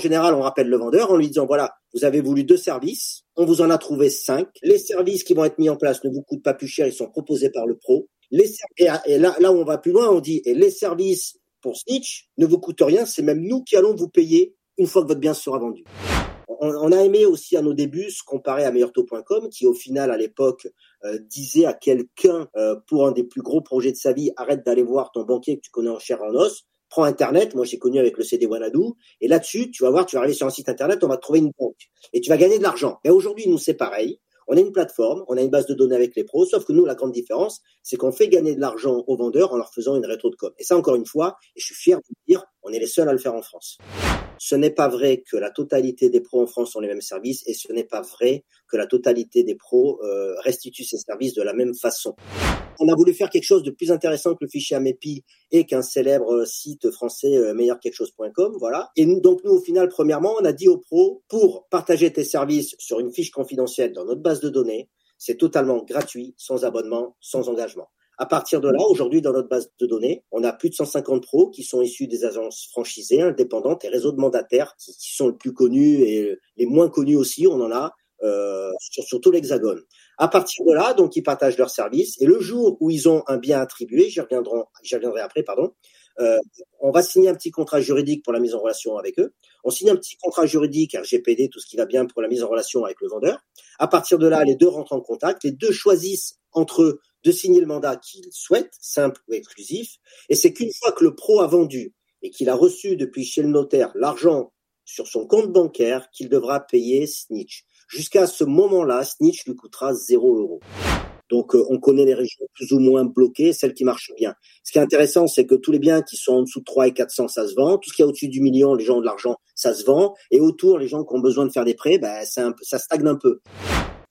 Général, on rappelle le vendeur en lui disant voilà, vous avez voulu deux services, on vous en a trouvé cinq. Les services qui vont être mis en place ne vous coûtent pas plus cher, ils sont proposés par le pro. Les et, là, où on va plus loin, on dit et les services pour Snitch ne vous coûtent rien, c'est même nous qui allons vous payer une fois que votre bien sera vendu. On, a aimé aussi à nos débuts se comparer à meilleurtaux.com qui au final à l'époque euh, disait à quelqu'un euh, pour un des plus gros projets de sa vie arrête d'aller voir ton banquier que tu connais en chair en os prends Internet, moi j'ai connu avec le CD Wanadu, et là-dessus, tu vas voir, tu vas arriver sur un site Internet, on va trouver une banque, et tu vas gagner de l'argent. Mais aujourd'hui, nous, c'est pareil. On a une plateforme, on a une base de données avec les pros, sauf que nous, la grande différence, c'est qu'on fait gagner de l'argent aux vendeurs en leur faisant une rétro de com. Et ça, encore une fois, et je suis fier de dire, on est les seuls à le faire en France. Ce n'est pas vrai que la totalité des pros en France ont les mêmes services, et ce n'est pas vrai que la totalité des pros euh, restituent ces services de la même façon on a voulu faire quelque chose de plus intéressant que le fichier AMEPI et qu'un célèbre site français euh, meilleurquelquechose.com, voilà. Et nous, donc nous, au final, premièrement, on a dit aux pros, pour partager tes services sur une fiche confidentielle dans notre base de données, c'est totalement gratuit, sans abonnement, sans engagement. À partir de là, aujourd'hui, dans notre base de données, on a plus de 150 pros qui sont issus des agences franchisées, indépendantes et réseaux de mandataires qui, sont le plus connus et les moins connus aussi. On en a euh, l'hexagone. À partir de là, donc ils partagent leurs services et le jour où ils ont un bien attribué, j'y reviendrai, reviendrai après, pardon. Euh, on va signer un petit contrat juridique pour la mise en relation avec eux. On signe un petit contrat juridique, RGPD, tout ce qui va bien pour la mise en relation avec le vendeur. À partir de là, les deux rentrent en contact. Les deux choisissent entre eux de signer le mandat qu'ils souhaitent, simple ou exclusif. Et c'est qu'une fois que le pro a vendu et qu'il a reçu depuis chez le notaire l'argent sur son compte bancaire qu'il devra payer Snitch. Jusqu'à ce moment-là, Snitch lui coûtera 0 euros. Donc, euh, on connaît les régions plus ou moins bloquées, celles qui marchent bien. Ce qui est intéressant, c'est que tous les biens qui sont en dessous de 3 et 400, ça se vend. Tout ce qui est au-dessus du million, les gens ont de l'argent, ça se vend. Et autour, les gens qui ont besoin de faire des prêts, ben, un ça stagne un peu.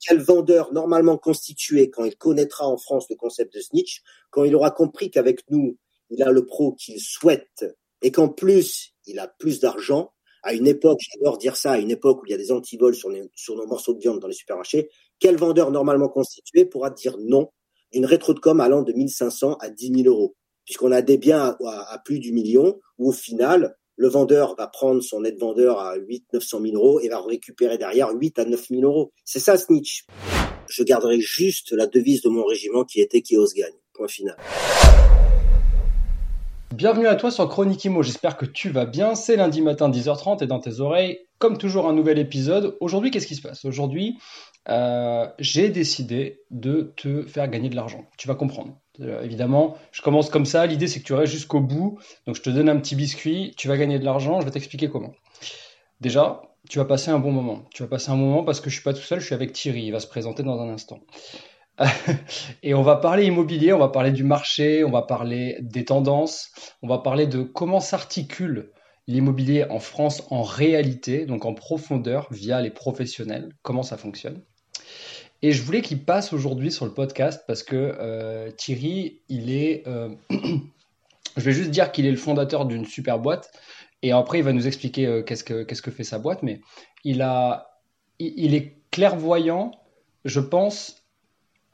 Quel vendeur normalement constitué, quand il connaîtra en France le concept de snitch, quand il aura compris qu'avec nous, il a le pro qu'il souhaite et qu'en plus, il a plus d'argent, à une époque, j'adore dire ça, à une époque où il y a des antivols sur, nos morceaux de viande dans les supermarchés, quel vendeur normalement constitué pourra dire non d'une rétro de com allant de 1500 à 10 000 euros? Puisqu'on a des biens à, plus du million, où au final, le vendeur va prendre son net vendeur à 8 900 000 euros et va récupérer derrière 8 à 9 000 euros. C'est ça, Snitch. Je garderai juste la devise de mon régiment qui était qui ose gagne. Point final. Bienvenue à toi sur Chronique Imo, j'espère que tu vas bien. C'est lundi matin 10h30 et dans tes oreilles, comme toujours, un nouvel épisode. Aujourd'hui, qu'est-ce qui se passe? Aujourd'hui, euh, j'ai décidé de te faire gagner de l'argent. Tu vas comprendre. Euh, évidemment, je commence comme ça. L'idée, c'est que tu restes jusqu'au bout. Donc, je te donne un petit biscuit. Tu vas gagner de l'argent. Je vais t'expliquer comment. Déjà, tu vas passer un bon moment. Tu vas passer un moment parce que je suis pas tout seul. Je suis avec Thierry. Il va se présenter dans un instant. et on va parler immobilier, on va parler du marché, on va parler des tendances, on va parler de comment s'articule l'immobilier en France en réalité, donc en profondeur via les professionnels, comment ça fonctionne. Et je voulais qu'il passe aujourd'hui sur le podcast parce que euh, Thierry, il est... Euh, je vais juste dire qu'il est le fondateur d'une super boîte et après il va nous expliquer euh, qu'est-ce que fait sa boîte, mais il a, il est clairvoyant, je pense,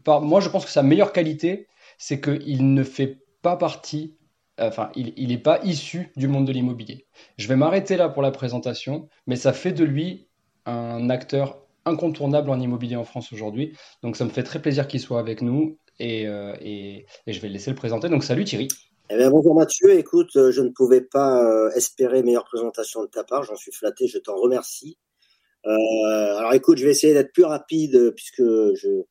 moi, je pense que sa meilleure qualité, c'est qu'il ne fait pas partie, enfin, il n'est pas issu du monde de l'immobilier. Je vais m'arrêter là pour la présentation, mais ça fait de lui un acteur incontournable en immobilier en France aujourd'hui. Donc, ça me fait très plaisir qu'il soit avec nous et, euh, je vais le laisser le présenter. Donc, salut Thierry. Eh bien, bonjour Mathieu. Écoute, euh, je ne pouvais pas euh, espérer meilleure présentation de ta part. J'en suis flatté. Je t'en remercie. alors, écoute, je vais essayer d'être plus rapide puisque je,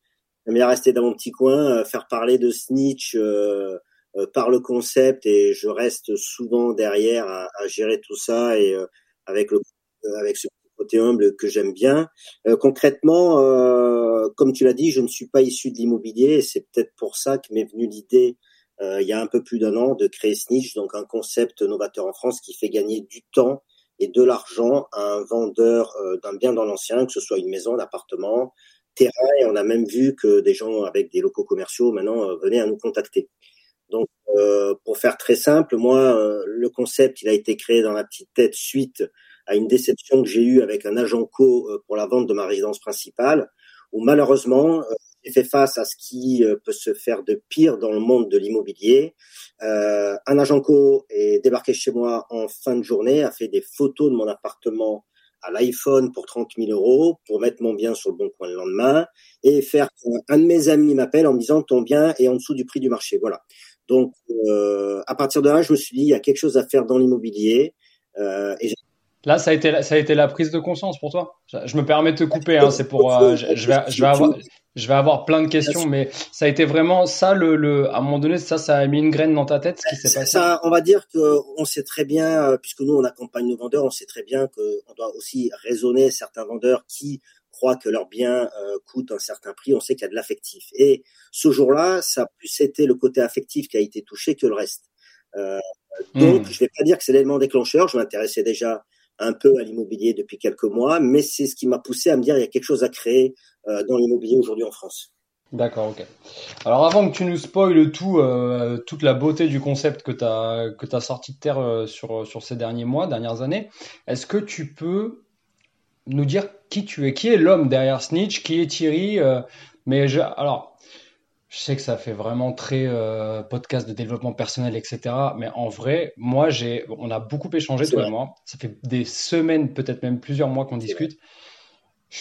J'aime bien rester dans mon petit coin, euh, faire parler de Snitch euh, euh, par le concept et je reste souvent derrière à, gérer tout ça et avec le avec ce côté humble que j'aime bien. concrètement, comme tu l'as dit, je ne suis pas issu de l'immobilier et c'est peut-être pour ça que m'est venue l'idée il y a un peu plus d'un an de créer Snitch, donc un concept novateur en France qui fait gagner du temps et de l'argent à un vendeur euh, d'un bien dans l'ancien, que ce soit une maison, un appartement, terrain. Et on a même vu que des gens avec des locaux commerciaux maintenant euh, venaient à nous contacter. Donc, euh, pour faire très simple, moi, le concept, il a été créé dans la petite tête suite à une déception que j'ai eue avec un agent co pour la vente de ma résidence principale, où malheureusement, j'ai fait face à ce qui peut se faire de pire dans le monde de l'immobilier. Euh, un agent co est débarqué chez moi en fin de journée, a fait des photos de mon appartement à l'iPhone pour 30 000 euros pour mettre mon bien sur le bon coin le lendemain et faire un de mes amis m'appelle en me disant ton bien est en dessous du prix du marché. Voilà. Donc euh, à partir de là, je me suis dit il y a quelque chose à faire dans l'immobilier euh, et Là, ça a été, ça a été la prise de conscience pour toi? Je me permets de te couper. Hein, c'est pour, euh, je, vais, je vais avoir, je vais avoir plein de questions, mais ça a été vraiment ça le, le, à un moment donné, ça, ça a mis une graine dans ta tête, ce qui s'est passé. Ça, on va dire que on sait très bien, euh, puisque nous on accompagne nos vendeurs, on sait très bien qu'on doit aussi raisonner certains vendeurs qui croient que leur bien euh, coûte un certain prix. On sait qu'il y a de l'affectif. Et ce jour-là, ça a plus été le côté affectif qui a été touché que le reste. Euh, donc, hmm. je vais pas dire que c'est l'élément déclencheur. Je m'intéressais déjà un peu à l'immobilier depuis quelques mois, mais c'est ce qui m'a poussé à me dire il y a quelque chose à créer euh, dans l'immobilier aujourd'hui en France. D'accord, ok. Alors avant que tu nous spoiles tout, euh, toute la beauté du concept que tu as, que as sorti de terre euh, sur, sur ces derniers mois, dernières années, est-ce que tu peux nous dire qui tu es? Qui est l'homme derrière Snitch? Qui est Thierry? Mais je, alors, je sais que ça fait vraiment très euh, podcast de développement personnel, etc. Mais en vrai, moi, j'ai, on a beaucoup échangé, toi et moi. Ça fait des semaines, peut-être même plusieurs mois qu'on discute.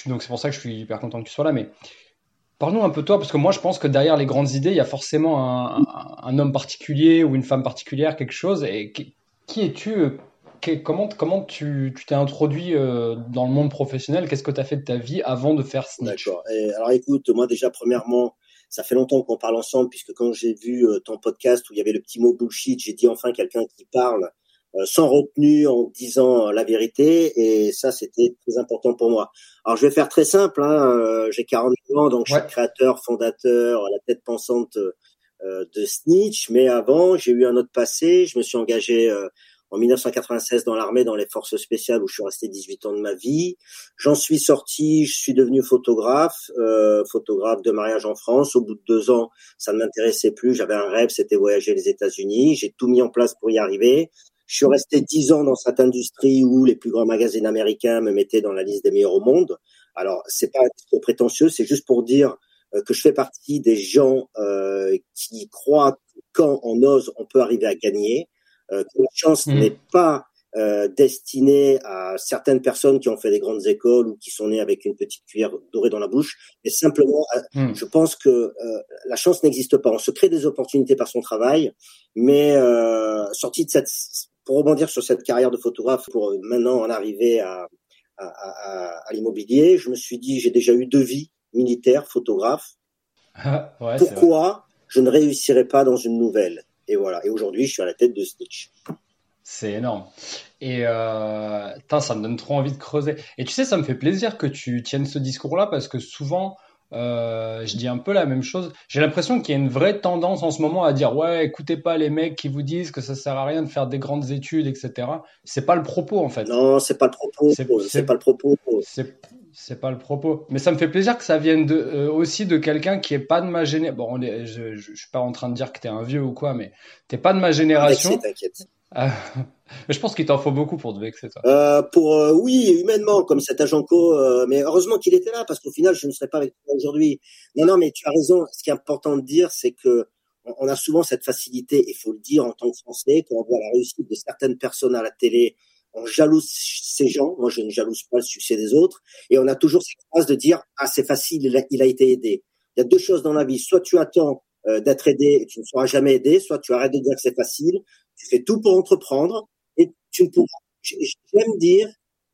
donc c'est pour ça que je suis hyper content que tu sois là. Mais parle-nous un peu de toi, parce que moi, je pense que derrière les grandes idées, il y a forcément un, homme particulier ou une femme particulière, quelque chose. Et qui, es-tu Comment, comment tu t'es introduit euh, dans le monde professionnel? Qu'est-ce que tu as fait de ta vie avant de faire Snitch? D'accord. Alors écoute, moi déjà, premièrement, ça fait longtemps qu'on parle ensemble puisque quand j'ai vu euh, ton podcast où il y avait le petit mot bullshit, j'ai dit enfin quelqu'un qui parle euh, sans retenue en disant la vérité. Et ça c'était très important pour moi. Alors je vais faire très simple, hein, euh, j'ai 49 ans donc je suis créateur, fondateur, la tête pensante de Snitch, mais avant j'ai eu un autre passé, je me suis engagé en 1996 dans l'armée, dans les forces spéciales où je suis resté 18 ans de ma vie. J'en suis sorti, je suis devenu photographe, euh, photographe de mariage en France. Au bout de deux ans, ça ne m'intéressait plus. J'avais un rêve, c'était voyager les États-Unis. J'ai tout mis en place pour y arriver. Je suis resté dix ans dans cette industrie où les plus grands magazines américains me mettaient dans la liste des meilleurs au monde. Alors, c'est pas prétentieux, c'est juste pour dire euh, que je fais partie des gens euh, qui croient que quand on ose, on peut arriver à gagner euh, que la chance mmh. n'est pas euh, destinée à certaines personnes qui ont fait des grandes écoles ou qui sont nées avec une petite cuillère dorée dans la bouche, mais simplement, euh, mmh. je pense que euh, la chance n'existe pas. On se crée des opportunités par son travail, mais euh, sorti de cette, pour rebondir sur cette carrière de photographe, pour maintenant en arriver à, à, à, à l'immobilier, je me suis dit, j'ai déjà eu deux vies militaires, photographe. ouais, Pourquoi je ne réussirais pas dans une nouvelle? Et voilà. Et aujourd'hui, je suis à la tête de Stitch. C'est énorme. Et euh, ça me donne trop envie de creuser. Et tu sais, ça me fait plaisir que tu tiennes ce discours-là parce que souvent, euh, je dis un peu la même chose. J'ai l'impression qu'il y a une vraie tendance en ce moment à dire ouais, écoutez pas les mecs qui vous disent que ça sert à rien de faire des grandes études, etc. C'est pas le propos en fait. Non, c'est pas le propos. C'est pas le propos. C'est pas le propos. Mais ça me fait plaisir que ça vienne de, euh, aussi de quelqu'un qui est pas de ma génération. Bon, je, je, suis pas en train de dire que t'es un vieux ou quoi, mais t'es pas de ma génération. T'inquiète. Euh, mais je pense qu'il t'en faut beaucoup pour te vexer, toi. Euh, pour euh, oui, humainement, comme cet agent co. Mais heureusement qu'il était là, parce qu'au final, je ne serais pas avec toi aujourd'hui. Non, non, mais tu as raison. Ce qui est important de dire, c'est que on a souvent cette facilité, il faut le dire en tant que Français, quand on voit la réussite de certaines personnes à la télé on jalouse ces gens. Moi, je ne jalouse pas le succès des autres. Et on a toujours cette phrase de dire ah c'est facile, il a, été aidé. Il y a deux choses dans la vie. Soit tu attends euh, d'être aidé et tu ne seras jamais aidé, soit tu arrêtes de dire que c'est facile. Tu fais tout pour entreprendre et tu ne pourras. J'aime dire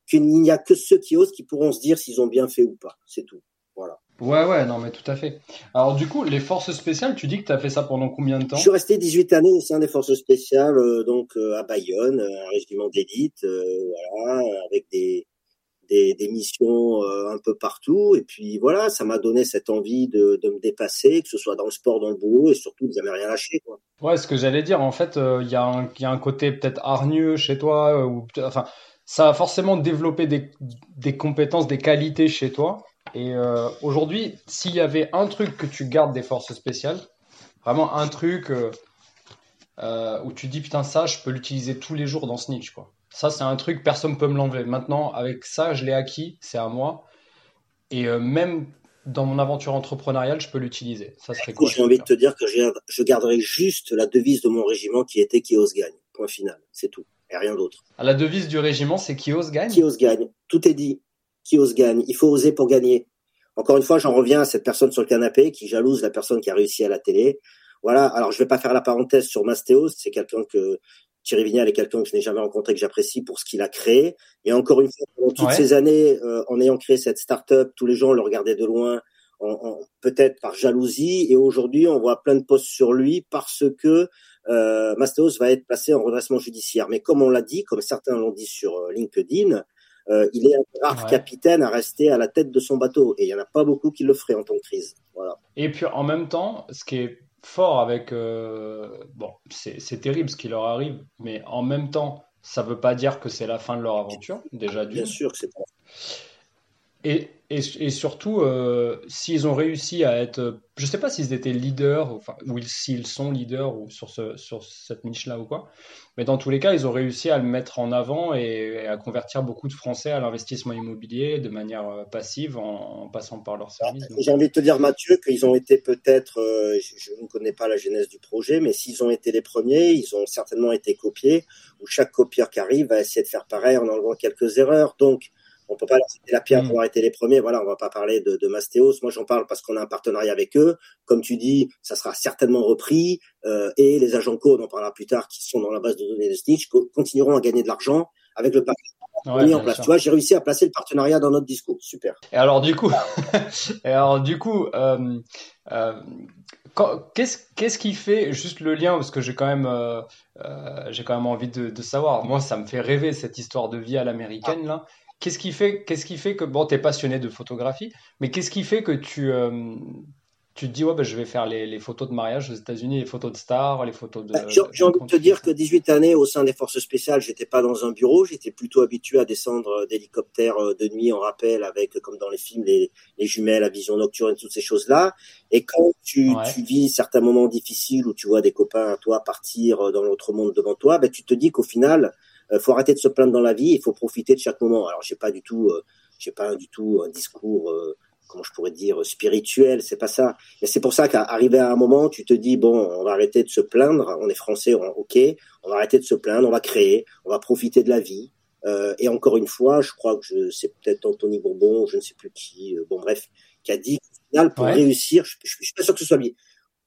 qu'il n'y a que ceux qui osent qui pourront se dire s'ils ont bien fait ou pas. C'est tout. Voilà. Ouais, ouais, non, mais tout à fait. Alors, du coup, les forces spéciales, tu dis que tu as fait ça pendant combien de temps? Je suis resté 18 années au sein des forces spéciales, euh, donc euh, à Bayonne, un régiment d'élite, euh, voilà, avec des, des, des missions un peu partout. Et puis voilà, ça m'a donné cette envie de, de, me dépasser, que ce soit dans le sport, dans le boulot, et surtout de jamais rien lâcher. Quoi. Ouais, ce que j'allais dire, en fait, il y, y, a un côté peut-être hargneux chez toi, ou enfin ça va forcément développer des, des compétences, des qualités chez toi. Et euh, aujourd'hui, s'il y avait un truc que tu gardes des forces spéciales, vraiment un truc euh, euh, où tu dis putain ça, je peux l'utiliser tous les jours dans Snitch quoi. Ça c'est un truc personne peut me l'enlever. Maintenant avec ça, je l'ai acquis, c'est à moi. Et même dans mon aventure entrepreneuriale, je peux l'utiliser. Ça serait quoi J'ai envie de te dire que je garderai juste la devise de mon régiment qui était qui ose gagne. Point final, c'est tout. Et rien d'autre. La devise du régiment, c'est qui ose gagne? Qui ose gagne. Tout est dit qui ose gagne. Il faut oser pour gagner. Encore une fois, j'en reviens à cette personne sur le canapé qui jalouse la personne qui a réussi à la télé. Voilà. Alors, je vais pas faire la parenthèse sur Mastéos. C'est quelqu'un que Thierry Vignal est quelqu'un que je n'ai jamais rencontré, que j'apprécie pour ce qu'il a créé. Et encore une fois, pendant toutes ces années, euh, en ayant créé cette start-up, tous les gens le regardaient de loin, en, peut-être par jalousie. Et aujourd'hui, on voit plein de posts sur lui parce que euh, Mastéos va être placé en redressement judiciaire. Mais comme on l'a dit, comme certains l'ont dit sur euh, LinkedIn, euh, il est un rare capitaine à rester à la tête de son bateau. Et il n'y en a pas beaucoup qui le feraient en temps de crise. Voilà. Et puis en même temps, ce qui est fort avec... Euh, bon, c'est terrible ce qui leur arrive, mais en même temps, ça ne veut pas dire que c'est la fin de leur aventure, déjà Bien sûr que c'est pas. Et, et, surtout, euh, s'ils ont réussi à être, je ne sais pas s'ils étaient leaders, enfin, ou s'ils sont leaders ou sur, ce, sur cette niche-là ou quoi, mais dans tous les cas, ils ont réussi à le mettre en avant et, à convertir beaucoup de Français à l'investissement immobilier de manière euh, passive en, passant par leur service. J'ai envie de te dire, Mathieu, qu'ils ont été peut-être, euh, je, ne connais pas la genèse du projet, mais s'ils ont été les premiers, ils ont certainement été copiés, où chaque copieur qui arrive va essayer de faire pareil en enlevant quelques erreurs. Donc, on peut pas leur citer la pierre mm. pour avoir été les premiers. Voilà, on va pas parler de, de Mastéos. Moi, j'en parle parce qu'on a un partenariat avec eux. Comme tu dis, ça sera certainement repris. Euh, et les agents code, on en parlera plus tard, qui sont dans la base de données de Snitch, continueront à gagner de l'argent avec le partenariat mis en place. Tu vois, j'ai réussi à placer le partenariat dans notre discours. Super. Et alors du coup, et alors du coup, euh, euh, qu'est-ce qu'est-ce qui fait juste le lien? Parce que j'ai quand même euh, j'ai quand même envie de, de, savoir. Moi, ça me fait rêver cette histoire de vie à l'américaine là. Qu'est-ce qui fait, qu'est-ce qui fait que bon, es passionné de photographie, mais qu'est-ce qui fait que tu, euh, tu te dis ouais, ben, je vais faire les, photos de mariage aux États-Unis, les photos de stars, les photos de. Bah, j'ai envie de te dire que 18 années au sein des forces spéciales, j'étais pas dans un bureau, j'étais plutôt habitué à descendre d'hélicoptères euh, de nuit en rappel avec, comme dans les films, les, jumelles à vision nocturne, toutes ces choses-là. Et quand tu, tu, vis certains moments difficiles où tu vois des copains à toi partir euh, dans l'autre monde devant toi, ben, tu te dis qu'au final, euh, faut arrêter de se plaindre dans la vie, il faut profiter de chaque moment. Alors j'ai pas du tout, euh, j'ai pas du tout un discours, euh, comment je pourrais dire, spirituel, c'est pas ça. Mais c'est pour ça qu'arrivé à un moment, tu te dis bon, on va arrêter de se plaindre. On est français, ok, on va arrêter de se plaindre, on va créer, on va profiter de la vie. Euh, et encore une fois, je crois que c'est peut-être Anthony Bourbon, je ne sais plus qui, bon bref, qui a dit pour réussir, je, je, suis pas sûr que ce soit lui.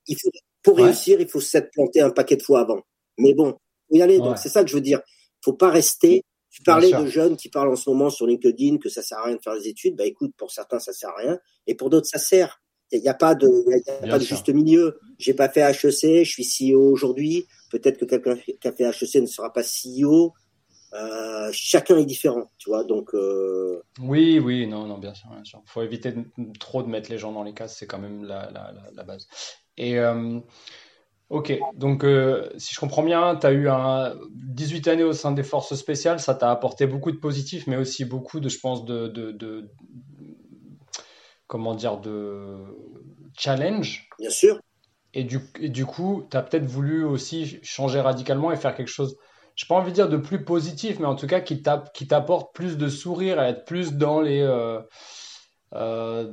Il faut, pour réussir, il faut s'être planté un paquet de fois avant. Mais bon, faut y aller. Donc c'est ça que je veux dire faut pas rester. Tu parlais de jeunes qui parlent en ce moment sur LinkedIn que ça sert à rien de faire des études. Bah écoute, pour certains ça sert à rien, et pour d'autres ça sert. Il n'y a, pas de, y a pas de juste milieu. J'ai pas fait HEC, je suis CEO aujourd'hui. Peut-être que quelqu'un qui a fait HEC ne sera pas CEO. Euh, chacun est différent, tu vois. Donc euh... oui, oui, non, non, bien sûr, bien sûr. Faut éviter de, trop de mettre les gens dans les cases, c'est quand même la, la, la, base. Et euh, Ok, donc euh, si je comprends bien, tu as eu un 18 années au sein des forces spéciales, ça t'a apporté beaucoup de positifs, mais aussi beaucoup de, je pense, de, de, comment dire, de challenge. Bien sûr. Et du, du coup, tu as peut-être voulu aussi changer radicalement et faire quelque chose, je n'ai pas envie de dire de plus positif, mais en tout cas qui t'apporte plus de sourire et être plus dans les, euh, euh,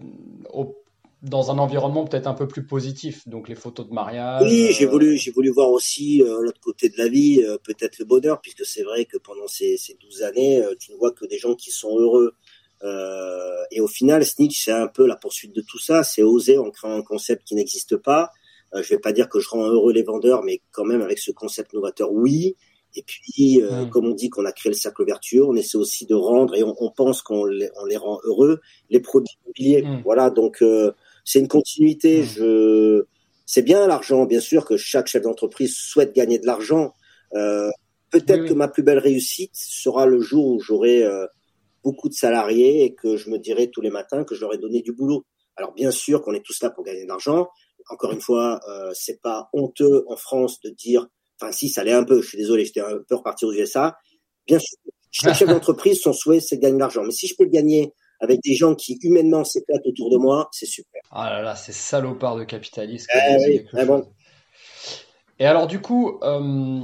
dans un environnement peut-être un peu plus positif, donc les photos de mariage. Oui, j'ai voulu, j'ai voulu voir aussi euh, l'autre côté de la vie, euh, peut-être le bonheur, puisque c'est vrai que pendant ces, ces 12 années, euh, tu ne vois que des gens qui sont heureux. et au final, Snitch, c'est un peu la poursuite de tout ça, c'est oser en créant un concept qui n'existe pas. je vais pas dire que je rends heureux les vendeurs, mais quand même avec ce concept novateur, oui. Et puis, hmm. comme on dit qu'on a créé le cercle vertueux, on essaie aussi de rendre, et on, on pense qu'on les, on les rend heureux, les produits immobiliers. Hmm. Voilà, donc c'est une continuité. Mmh. Je, c'est bien l'argent, bien sûr que chaque chef d'entreprise souhaite gagner de l'argent. Euh, peut-être que ma plus belle réussite sera le jour où j'aurai euh, beaucoup de salariés et que je me dirai tous les matins que je leur ai donné du boulot. Alors bien sûr qu'on est tous là pour gagner de l'argent. Encore une fois, euh, c'est pas honteux en France de dire, enfin si ça l'est un peu. Je suis désolé, j'étais un peu reparti aux USA. Bien sûr, chaque chef d'entreprise, son souhait, c'est de gagner de l'argent. Mais si je peux le gagner avec des gens qui humainement s'éclatent autour de moi, c'est super. Ah là là, c'est salopard de capitalisme. Eh oui, bon. Et alors du coup, euh,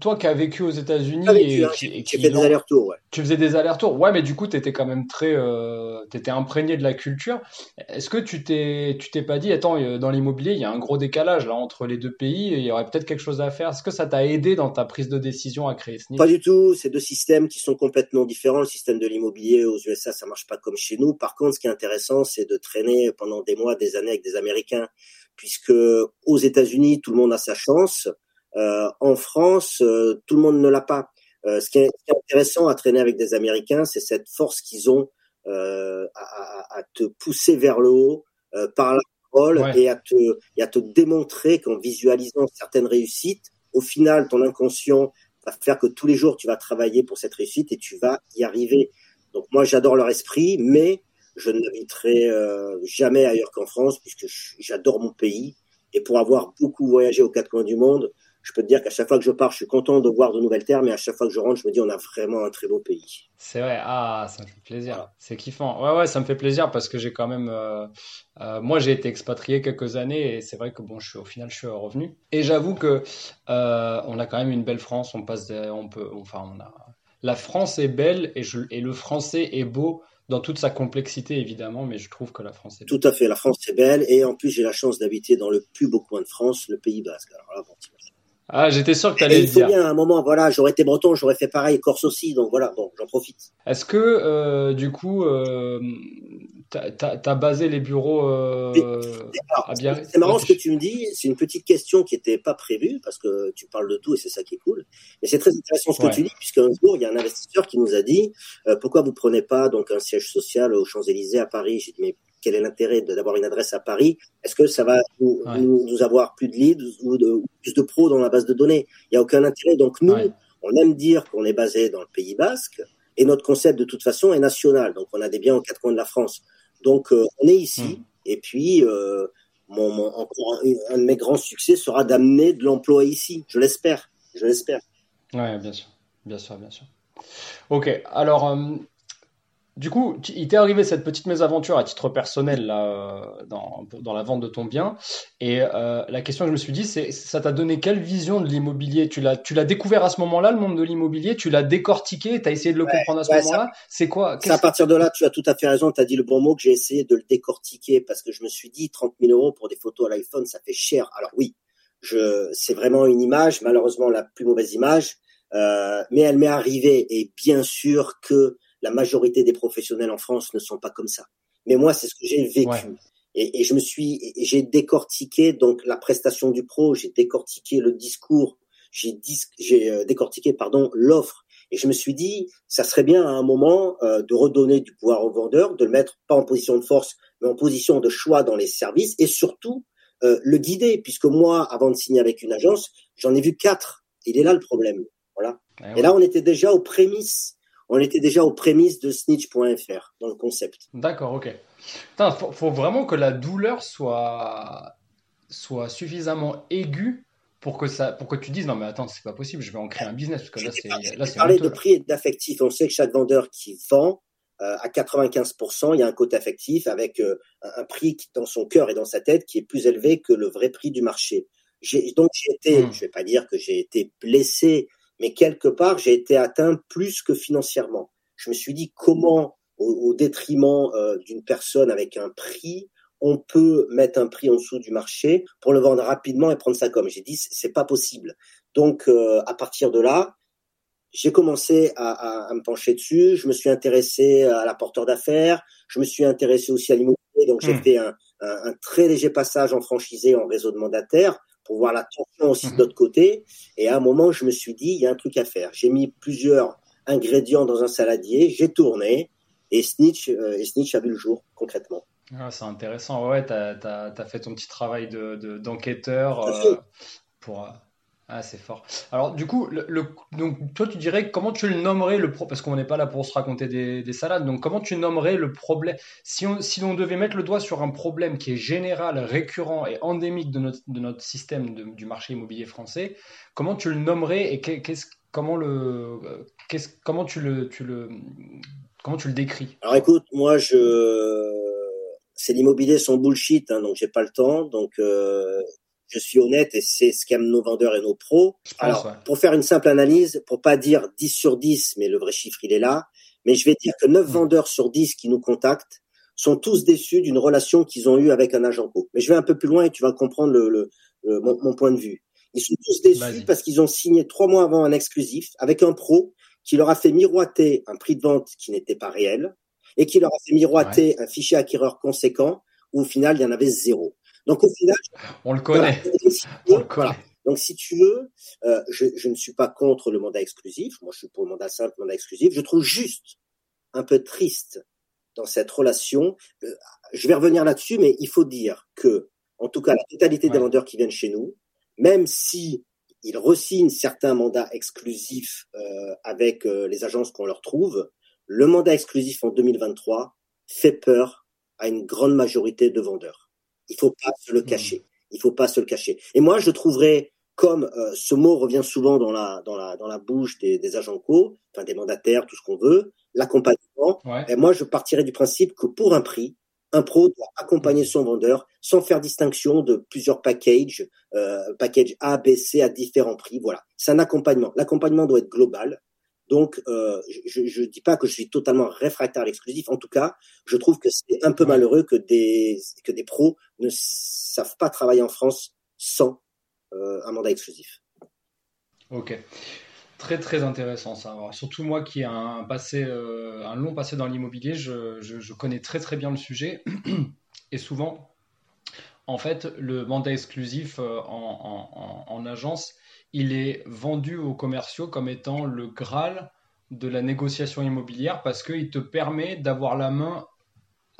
toi qui as vécu aux États-Unis et, hein, qui, fait des allers-retours, ouais. Tu faisais des allers-retours, ouais, mais du coup, tu étais quand même très, euh, étais imprégné de la culture. Est-ce que tu t'es, tu t'es pas dit, attends, euh, dans l'immobilier, il y a un gros décalage là entre les deux pays, et il y aurait peut-être quelque chose à faire? Est-ce que ça t'a aidé dans ta prise de décision à créer ce Pas du tout. C'est deux systèmes qui sont complètement différents. Le système de l'immobilier aux USA, ça marche pas comme chez nous. Par contre, ce qui est intéressant, c'est de traîner pendant des mois, des années avec des Américains, puisque aux États-Unis, tout le monde a sa chance. Euh, en France, euh, tout le monde ne l'a pas. Euh, ce, qui est, intéressant à traîner avec des Américains, c'est cette force qu'ils ont à, à, te pousser vers le haut par la parole et, à te, et à te démontrer qu'en visualisant certaines réussites, au final, ton inconscient va faire que tous les jours, tu vas travailler pour cette réussite et tu vas y arriver. Donc moi, j'adore leur esprit, mais je n'habiterai jamais ailleurs qu'en France puisque j'adore mon pays. Et pour avoir beaucoup voyagé aux quatre coins du monde, je peux te dire qu'à chaque fois que je pars, je suis content de voir de nouvelles terres, mais à chaque fois que je rentre, je me dis on a vraiment un très beau pays. C'est vrai, ah, ça me fait plaisir. C'est kiffant. Ouais, ouais, ça me fait plaisir parce que j'ai quand même. Euh, euh, moi, j'ai été expatrié quelques années et c'est vrai que bon, je suis, au final, je suis revenu. Et j'avoue que euh, on a quand même une belle France. On passe, on peut, enfin, on a. La France est belle et, je, et le français est beau dans toute sa complexité évidemment, mais je trouve que la France est belle. Tout à fait, la France est belle et en plus j'ai la chance d'habiter dans le plus beau coin de France, le Pays Basque. Alors là, bon, ah, j'étais sûr que tu allais le dire. Il faut bien à un moment, voilà, j'aurais été breton, j'aurais fait pareil, corse aussi, donc voilà, bon, j'en profite. Est-ce que, euh, du coup, euh, tu as, basé les bureaux euh, à Biarritz C'est marrant ce que tu me dis, c'est une petite question qui n'était pas prévue, parce que tu parles de tout et c'est ça qui est cool. Mais c'est très intéressant ce que tu dis, puisqu'un jour, il y a un investisseur qui nous a dit, euh, pourquoi vous prenez pas donc un siège social aux Champs-Élysées à Paris? J'ai dit, mais quel est l'intérêt d'avoir une adresse à Paris? Est-ce que ça va nous, nous, avoir plus de leads ou de, plus de pros dans la base de données? Il n'y a aucun intérêt. Donc nous, on aime dire qu'on est basé dans le Pays Basque et notre concept de toute façon est national. Donc on a des biens aux quatre coins de la France. Donc euh, on est ici. Hmm. Et puis euh, mon, encore un, de mes grands succès sera d'amener de l'emploi ici. Je l'espère. Je l'espère. Ouais, bien sûr, bien sûr, bien sûr. Ok. Alors. Euh, du coup, il t'est arrivé cette petite mésaventure à titre personnel là, euh, dans, dans la vente de ton bien. Et euh, la question que je me suis dit, c'est ça t'a donné quelle vision de l'immobilier? Tu l'as, tu l'as découvert à ce moment-là, le monde de l'immobilier? Tu l'as décortiqué? Tu as essayé de le comprendre à ce moment-là? C'est quoi? C'est à partir de là, tu as tout à fait raison. Tu as dit le bon mot que j'ai essayé de le décortiquer parce que je me suis dit 30 000 euros pour des photos à l'iPhone, ça fait cher. Alors oui, je, c'est vraiment une image, malheureusement la plus mauvaise image, euh, mais elle m'est arrivée. Et bien sûr que la majorité des professionnels en France ne sont pas comme ça. Mais moi, c'est ce que j'ai vécu. Et, je me suis, j'ai décortiqué donc la prestation du pro, j'ai décortiqué le discours, j'ai euh, décortiqué pardon l'offre. Et je me suis dit, ça serait bien à un moment euh, de redonner du pouvoir au vendeur, de le mettre pas en position de force, mais en position de choix dans les services, et surtout euh, le guider, puisque moi, avant de signer avec une agence, j'en ai vu quatre. Il est là le problème. Voilà. Eh et là, on était déjà aux prémices on était déjà aux prémices de snitch.fr dans le concept. D'accord, ok. Il faut, vraiment que la douleur soit, soit suffisamment aiguë pour que, ça, pour que tu dises non mais attends, c'est pas possible, je vais en créer un business. Parce que là, c'est, là, de prix et d'affectif. On sait que chaque vendeur qui vend, euh, à 95%, il y a un côté affectif avec euh, un prix qui, dans son cœur et dans sa tête qui est plus élevé que le vrai prix du marché. Donc j'ai été, hmm. je vais pas dire que j'ai été blessé mais quelque part, j'ai été atteint plus que financièrement. Je me suis dit comment, au, détriment euh, d'une personne avec un prix, on peut mettre un prix en dessous du marché pour le vendre rapidement et prendre ça comme. J'ai dit c'est pas possible. Donc euh, à partir de là, j'ai commencé à, à, me pencher dessus. Je me suis intéressé à la porteur d'affaires. Je me suis intéressé aussi à l'immobilier. Donc j'ai hmm. fait un, un, un, très léger passage en franchisé en réseau de mandataires pour voir la tension aussi de mhm. l'autre côté. Et à un moment, je me suis dit, il y a un truc à faire. J'ai mis plusieurs ingrédients dans un saladier, j'ai tourné, et Snitch, euh, et Snitch a vu le jour, concrètement. Ah, c'est intéressant, ouais, tu as, fait ton petit travail d'enquêteur de, euh, pour, ah, c'est fort. Alors, du coup, le, donc, toi, tu dirais comment tu le nommerais le pro parce qu'on n'est pas là pour se raconter des, salades. Donc, comment tu nommerais le problème si on, si on devait mettre le doigt sur un problème qui est général, récurrent et endémique de notre, de notre système du marché immobilier français, comment tu le nommerais et qu'est-ce comment le, comment tu le, tu le, comment tu le décris? Alors écoute, moi je, c'est l'immobilier son bullshit, hein, donc j'ai pas le temps, donc euh, je suis honnête et c'est ce qu'aiment nos vendeurs et nos pros. Alors pour faire une simple analyse, pour pas dire 10 sur 10, mais le vrai chiffre il est là, mais je vais dire que 9 vendeurs sur 10 qui nous contactent sont tous déçus d'une relation qu'ils ont eue avec un agent co. Mais je vais un peu plus loin et tu vas comprendre le, mon, mon, point de vue. Ils sont tous déçus parce qu'ils ont signé trois mois avant un exclusif avec un pro qui leur a fait miroiter un prix de vente qui n'était pas réel et qui leur a fait miroiter un fichier acquéreur conséquent où au final il y en avait zéro. Donc au final, on le connaît. Donc si tu veux, euh, je, je, ne suis pas contre le mandat exclusif. Moi, je suis pour le mandat simple, mandat exclusif. Je trouve juste un peu triste dans cette relation. Euh, je vais revenir là-dessus, mais il faut dire que, en tout cas, la totalité des vendeurs qui viennent chez nous, même si ils resignent certains mandats exclusifs euh, avec les agences qu'on leur trouve, le mandat exclusif en 2023 fait peur à une grande majorité de vendeurs. Il faut pas se le mmh. cacher. Il faut pas se le cacher. Et moi, je trouverais, comme euh, ce mot revient souvent dans la dans la dans la bouche des, des agents co, enfin des mandataires, tout ce qu'on veut, l'accompagnement. Et moi, je partirais du principe que pour un prix, un pro doit accompagner son vendeur sans faire distinction de plusieurs packages, euh, package A, B, C à différents prix. Voilà, c'est un accompagnement. L'accompagnement doit être global. Donc, euh, je ne dis pas que je suis totalement réfractaire à l'exclusif. En tout cas, je trouve que c'est un peu malheureux que des que des pros ne savent pas travailler en France sans euh, un mandat exclusif. Ok. Très très intéressant ça. surtout moi qui ai un passé, euh, un long passé dans l'immobilier, je, je, connais très très bien le sujet et souvent, en fait, le mandat exclusif en, en, agence, il est vendu aux commerciaux comme étant le graal de la négociation immobilière parce qu'il te permet d'avoir la main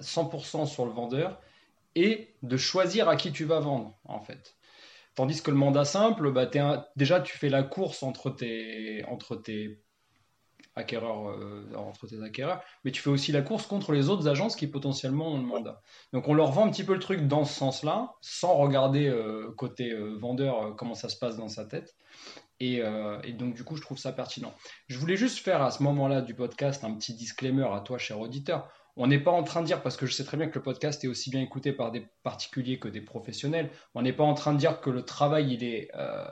100% sur le vendeur et de choisir à qui tu vas vendre en fait. Tandis que le mandat simple, bah, déjà, tu fais la course entre tes, entre tes acquéreurs, euh, entre tes acquéreurs, mais tu fais aussi la course contre les autres agences qui potentiellement ont le mandat. Donc on leur vend un petit peu le truc dans ce sens-là, sans regarder euh, côté euh, vendeur comment ça se passe dans sa tête. Et, et, donc du coup, je trouve ça pertinent. Je voulais juste faire à ce moment-là du podcast un petit disclaimer à toi, cher auditeur. On n'est pas en train de dire, parce que je sais très bien que le podcast est aussi bien écouté par des particuliers que des professionnels, on n'est pas en train de dire que le travail, il est, euh,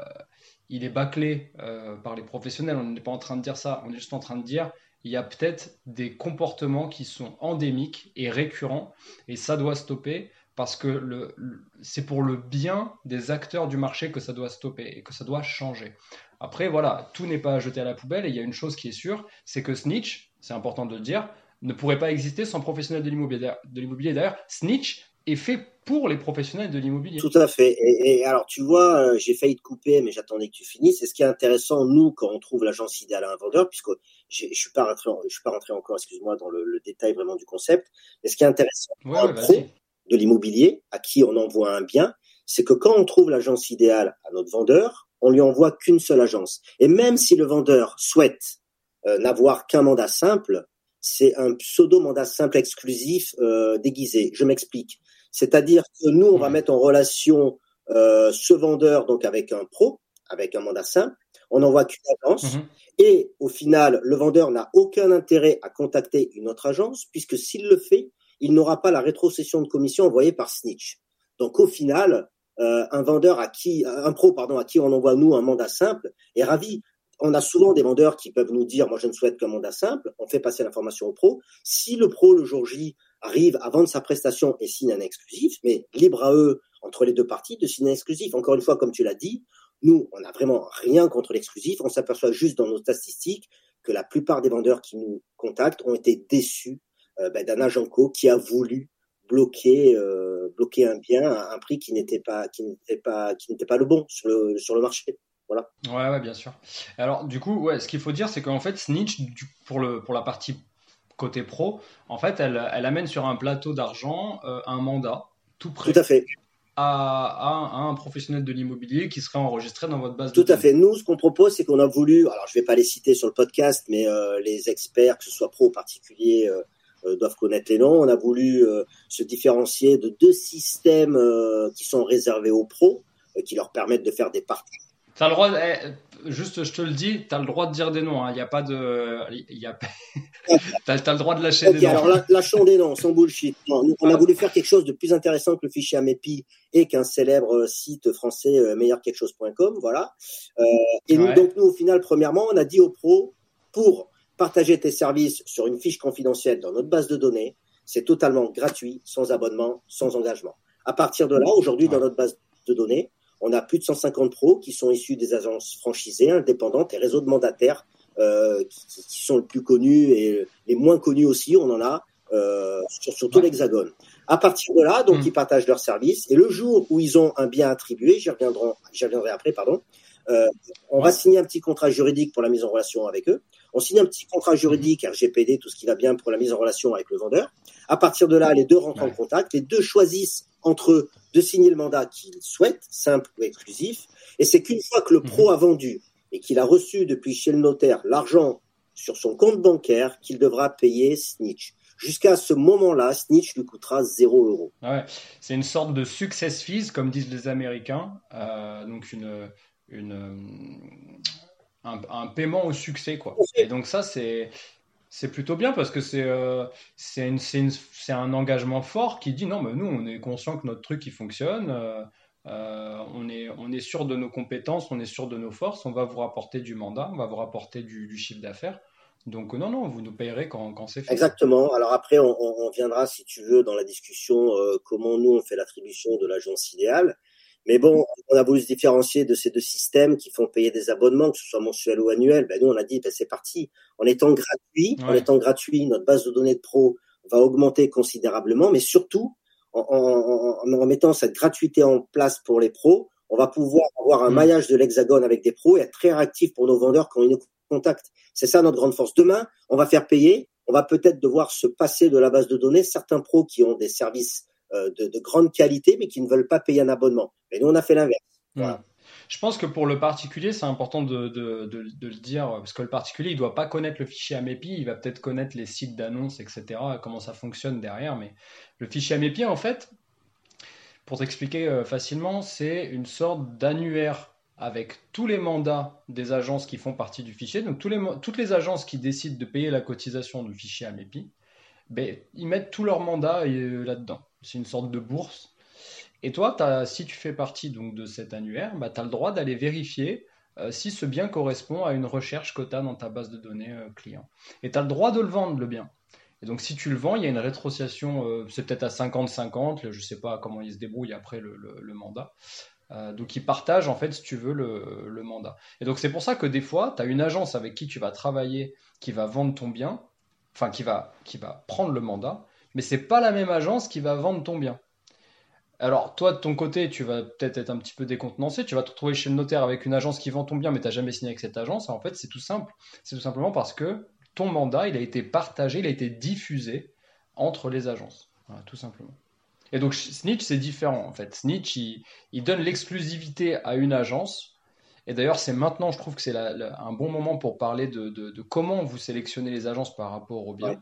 il est bâclé euh, par les professionnels, on n'est pas en train de dire ça, on est juste en train de dire, il y a peut-être des comportements qui sont endémiques et récurrents, et ça doit stopper, parce que c'est pour le bien des acteurs du marché que ça doit stopper et que ça doit changer. Après, voilà, tout n'est pas jeté à la poubelle, et il y a une chose qui est sûre, c'est que Snitch, c'est important de le dire, ne pourrait pas exister sans professionnels de l'immobilier. D'ailleurs, Snitch est fait pour les professionnels de l'immobilier. Tout à fait. Et, alors, tu vois, euh, j'ai failli te couper, mais j'attendais que tu finisses. C'est ce qui est intéressant, nous, quand on trouve l'agence idéale à un vendeur, puisque je suis pas rentré, je suis pas rentré encore, excuse-moi, dans le, détail vraiment du concept. Mais ce qui est intéressant, ouais, pro de l'immobilier, à qui on envoie un bien, c'est que quand on trouve l'agence idéale à notre vendeur, on lui envoie qu'une seule agence. Et même si le vendeur souhaite euh, n'avoir qu'un mandat simple, c'est un pseudo mandat simple exclusif euh, déguisé. Je m'explique. C'est-à-dire que nous, on va mettre en relation euh, ce vendeur donc avec un pro, avec un mandat simple. On n'envoie qu'une agence. Mhm. Et au final, le vendeur n'a aucun intérêt à contacter une autre agence, puisque s'il le fait, il n'aura pas la rétrocession de commission envoyée par Snitch. Donc au final, euh, un vendeur à qui, un pro pardon, à qui on envoie nous un mandat simple est ravi on a souvent des vendeurs qui peuvent nous dire, moi je ne souhaite qu'un mandat simple, on fait passer l'information au pro. Si le pro le jour J arrive à vendre sa prestation et signe un exclusif, mais libre à eux, entre les deux parties, de signer un exclusif. Encore une fois, comme tu l'as dit, nous, on n'a vraiment rien contre l'exclusif, on s'aperçoit juste dans nos statistiques que la plupart des vendeurs qui nous contactent ont été déçus euh, ben, d'un agent co qui a voulu bloquer euh, bloquer un bien à un prix qui n'était pas pas le bon sur le marché. Ouais, ouais, bien sûr. Alors, du coup, ouais, ce qu'il faut dire, c'est qu'en fait, Snitch, pour, le, pour la partie côté pro, en fait, elle, elle amène sur un plateau d'argent euh, un mandat tout prêt. Tout à fait. À, un professionnel de l'immobilier qui serait enregistré dans votre base Tout à fait. Nous, ce qu'on propose, c'est qu'on a voulu, alors je ne vais pas les citer sur le podcast, mais euh, les experts, que ce soit pro ou particulier, euh, doivent connaître les noms. On a voulu se différencier de deux systèmes qui sont réservés aux pros, qui leur permettent de faire des parties T'as le droit, eh, juste, je te le dis, tu as le droit de dire des noms. Il hein. a pas de, il y a, t'as, as le droit de lâcher des noms. Alors lâchons des noms, sans bullshit. on a voulu faire quelque chose de plus intéressant que le fichier Amepi et qu'un célèbre site français euh, meilleurquelquechose.com, voilà. Euh, et nous, donc nous, au final, premièrement, on a dit aux pros pour partager tes services sur une fiche confidentielle dans notre base de données, c'est totalement gratuit, sans abonnement, sans engagement. À partir de là, aujourd'hui, dans notre base de données, on a plus de 150 pros qui sont issus des agences franchisées, indépendantes et réseaux de mandataires euh, qui, sont les plus connus et les moins connus aussi. On en a euh, sur, tout l'Hexagone. À partir de là, donc hmm. ils partagent leurs services et le jour où ils ont un bien attribué, j'y reviendrai, j'y reviendrai après, pardon. Euh, on va signer un petit contrat juridique pour la mise en relation avec eux. On signe un petit contrat juridique RGPD, tout ce qui va bien pour la mise en relation avec le vendeur. À partir de là, les deux rentrent en contact, les deux choisissent entre eux de signer le mandat qu'ils souhaitent, simple ou exclusif. Et c'est qu'une fois que le pro a vendu et qu'il a reçu depuis chez le notaire l'argent sur son compte bancaire qu'il devra payer Snitch. Jusqu'à ce moment-là, Snitch lui coûtera 0 euros. Ouais, c'est une sorte de success fees, comme disent les Américains. Euh, donc une, une, un, paiement au succès. Quoi. Et donc ça, c'est c'est plutôt bien parce que c'est euh, c'est un engagement fort qui dit non, mais nous, on est conscient que notre truc, il fonctionne. Euh, euh, on, est, on est sûr de nos compétences, on est sûr de nos forces, on va vous rapporter du mandat, on va vous rapporter du, chiffre d'affaires. Donc non, non, vous nous payerez quand, quand c'est fait. Exactement. Alors après, on, on, viendra, si tu veux, dans la discussion, comment nous, on fait l'attribution de l'agence idéale. Mais bon, on a voulu se différencier de ces deux systèmes qui font payer des abonnements, que ce soit mensuel ou annuel. Ben nous, on a dit, ben c'est parti. En étant gratuit, en étant gratuit, notre base de données de pro va augmenter considérablement, mais surtout, en, en, en, mettant cette gratuité en place pour les pros, on va pouvoir avoir un mm. maillage de l'hexagone avec des pros et être très réactif pour nos vendeurs quand ils nous contactent. C'est ça notre grande force. Demain, on va faire payer. On va peut-être devoir se passer de la base de données. Certains pros qui ont des services euh, de, grande qualité, mais qui ne veulent pas payer un abonnement. Et nous, on a fait l'inverse. Je pense que pour le particulier, c'est important de, le dire, parce que le particulier, il ne doit pas connaître le fichier Amepi, il va peut-être connaître les sites d'annonces, etc., comment ça fonctionne derrière, mais le fichier Amepi, en fait, pour t'expliquer euh, facilement, c'est une sorte d'annuaire avec tous les mandats des agences qui font partie du fichier. Donc les, toutes les agences qui décident de payer la cotisation du fichier Amepi, ben, ils mettent tous leurs mandats euh, là-dedans c'est une sorte de bourse. Et toi, si tu fais partie donc, de cet annuaire, bah, tu as le droit d'aller vérifier euh, si ce bien correspond à une recherche que tu as dans ta base de données euh, client. Et tu as le droit de le vendre, le bien. Et donc, si tu le vends, il y a une rétrociation, euh, c'est peut-être à 50-50, je ne sais pas comment ils se débrouillent après le, mandat. donc, ils partagent, en fait, si tu veux, le, le mandat. Et donc, c'est pour ça que des fois, tu as une agence avec qui tu vas travailler qui va vendre ton bien, enfin, qui va, qui va prendre le mandat, mais c'est pas la même agence qui va vendre ton bien. Alors, toi, de ton côté, tu vas peut-être être un petit peu décontenancé. Tu vas te retrouver chez le notaire avec une agence qui vend ton bien, mais tu n'as jamais signé avec cette agence. En fait, c'est tout simple. C'est tout simplement parce que ton mandat, il a été partagé, il a été diffusé entre les agences. Voilà, tout simplement. Et donc, Snitch, c'est différent, en fait. Snitch, il donne l'exclusivité à une agence et d'ailleurs, c'est maintenant, je trouve que c'est un bon moment pour parler de, comment vous sélectionnez les agences par rapport au bien.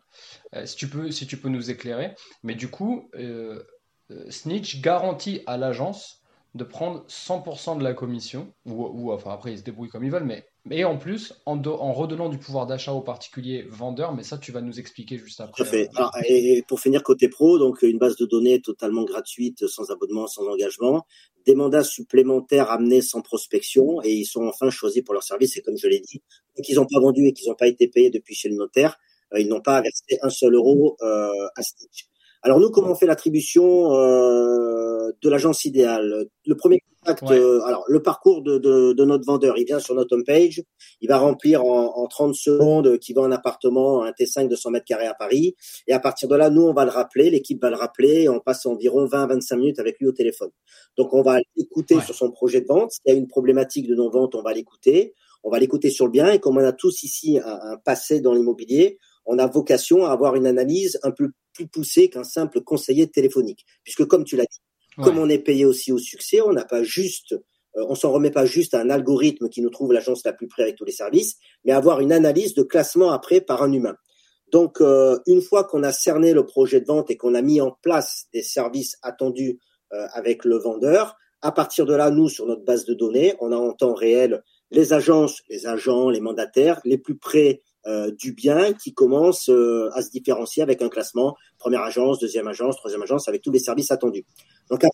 Euh, si, tu peux, si tu peux nous éclairer. Mais du coup, euh, euh, Snitch garantit à l'agence de prendre 100% de la commission, ou, enfin après ils se débrouillent comme ils veulent, mais et en plus en, redonnant du pouvoir d'achat aux particuliers vendeurs, mais ça tu vas nous expliquer juste après. Fait. Ah, et pour finir côté pro, donc une base de données totalement gratuite, sans abonnement, sans engagement, des mandats supplémentaires amenés sans prospection, et ils sont enfin choisis pour leur service. Et comme je l'ai dit, qu'ils n'ont pas vendu et qu'ils n'ont pas été payés depuis chez le notaire, euh, ils n'ont pas versé un seul euro euh, à Stitch. Alors nous, comment on fait l'attribution euh, de l'agence idéale? Le premier contact, euh, alors le parcours de, de, de, notre vendeur, il vient sur notre homepage, il va remplir en, en 30 secondes qu'il va un appartement, un T5 de 100 mètres carrés à Paris, et à partir de là, nous, on va le rappeler, l'équipe va le rappeler, et on passe environ 20-25 minutes avec lui au téléphone. Donc on va l'écouter sur son projet de vente, s'il y a une problématique de non-vente, on va l'écouter, on va l'écouter sur le bien, et comme on a tous ici un, un passé dans l'immobilier, on a vocation à avoir une analyse un peu plus poussée qu'un simple conseiller téléphonique. Puisque comme tu l'as dit, comme on est payé aussi au succès, on n'a pas juste, euh, on s'en remet pas juste à un algorithme qui nous trouve l'agence la plus près avec tous les services, mais avoir une analyse de classement après par un humain. Donc, euh, une fois qu'on a cerné le projet de vente et qu'on a mis en place des services attendus euh, avec le vendeur, À partir de là, nous, sur notre base de données, on a en temps réel les agences, les agents, les mandataires les plus près euh, du bien qui commencent euh, à se différencier avec un classement première agence, deuxième agence, troisième agence, avec tous les services attendus. Donc,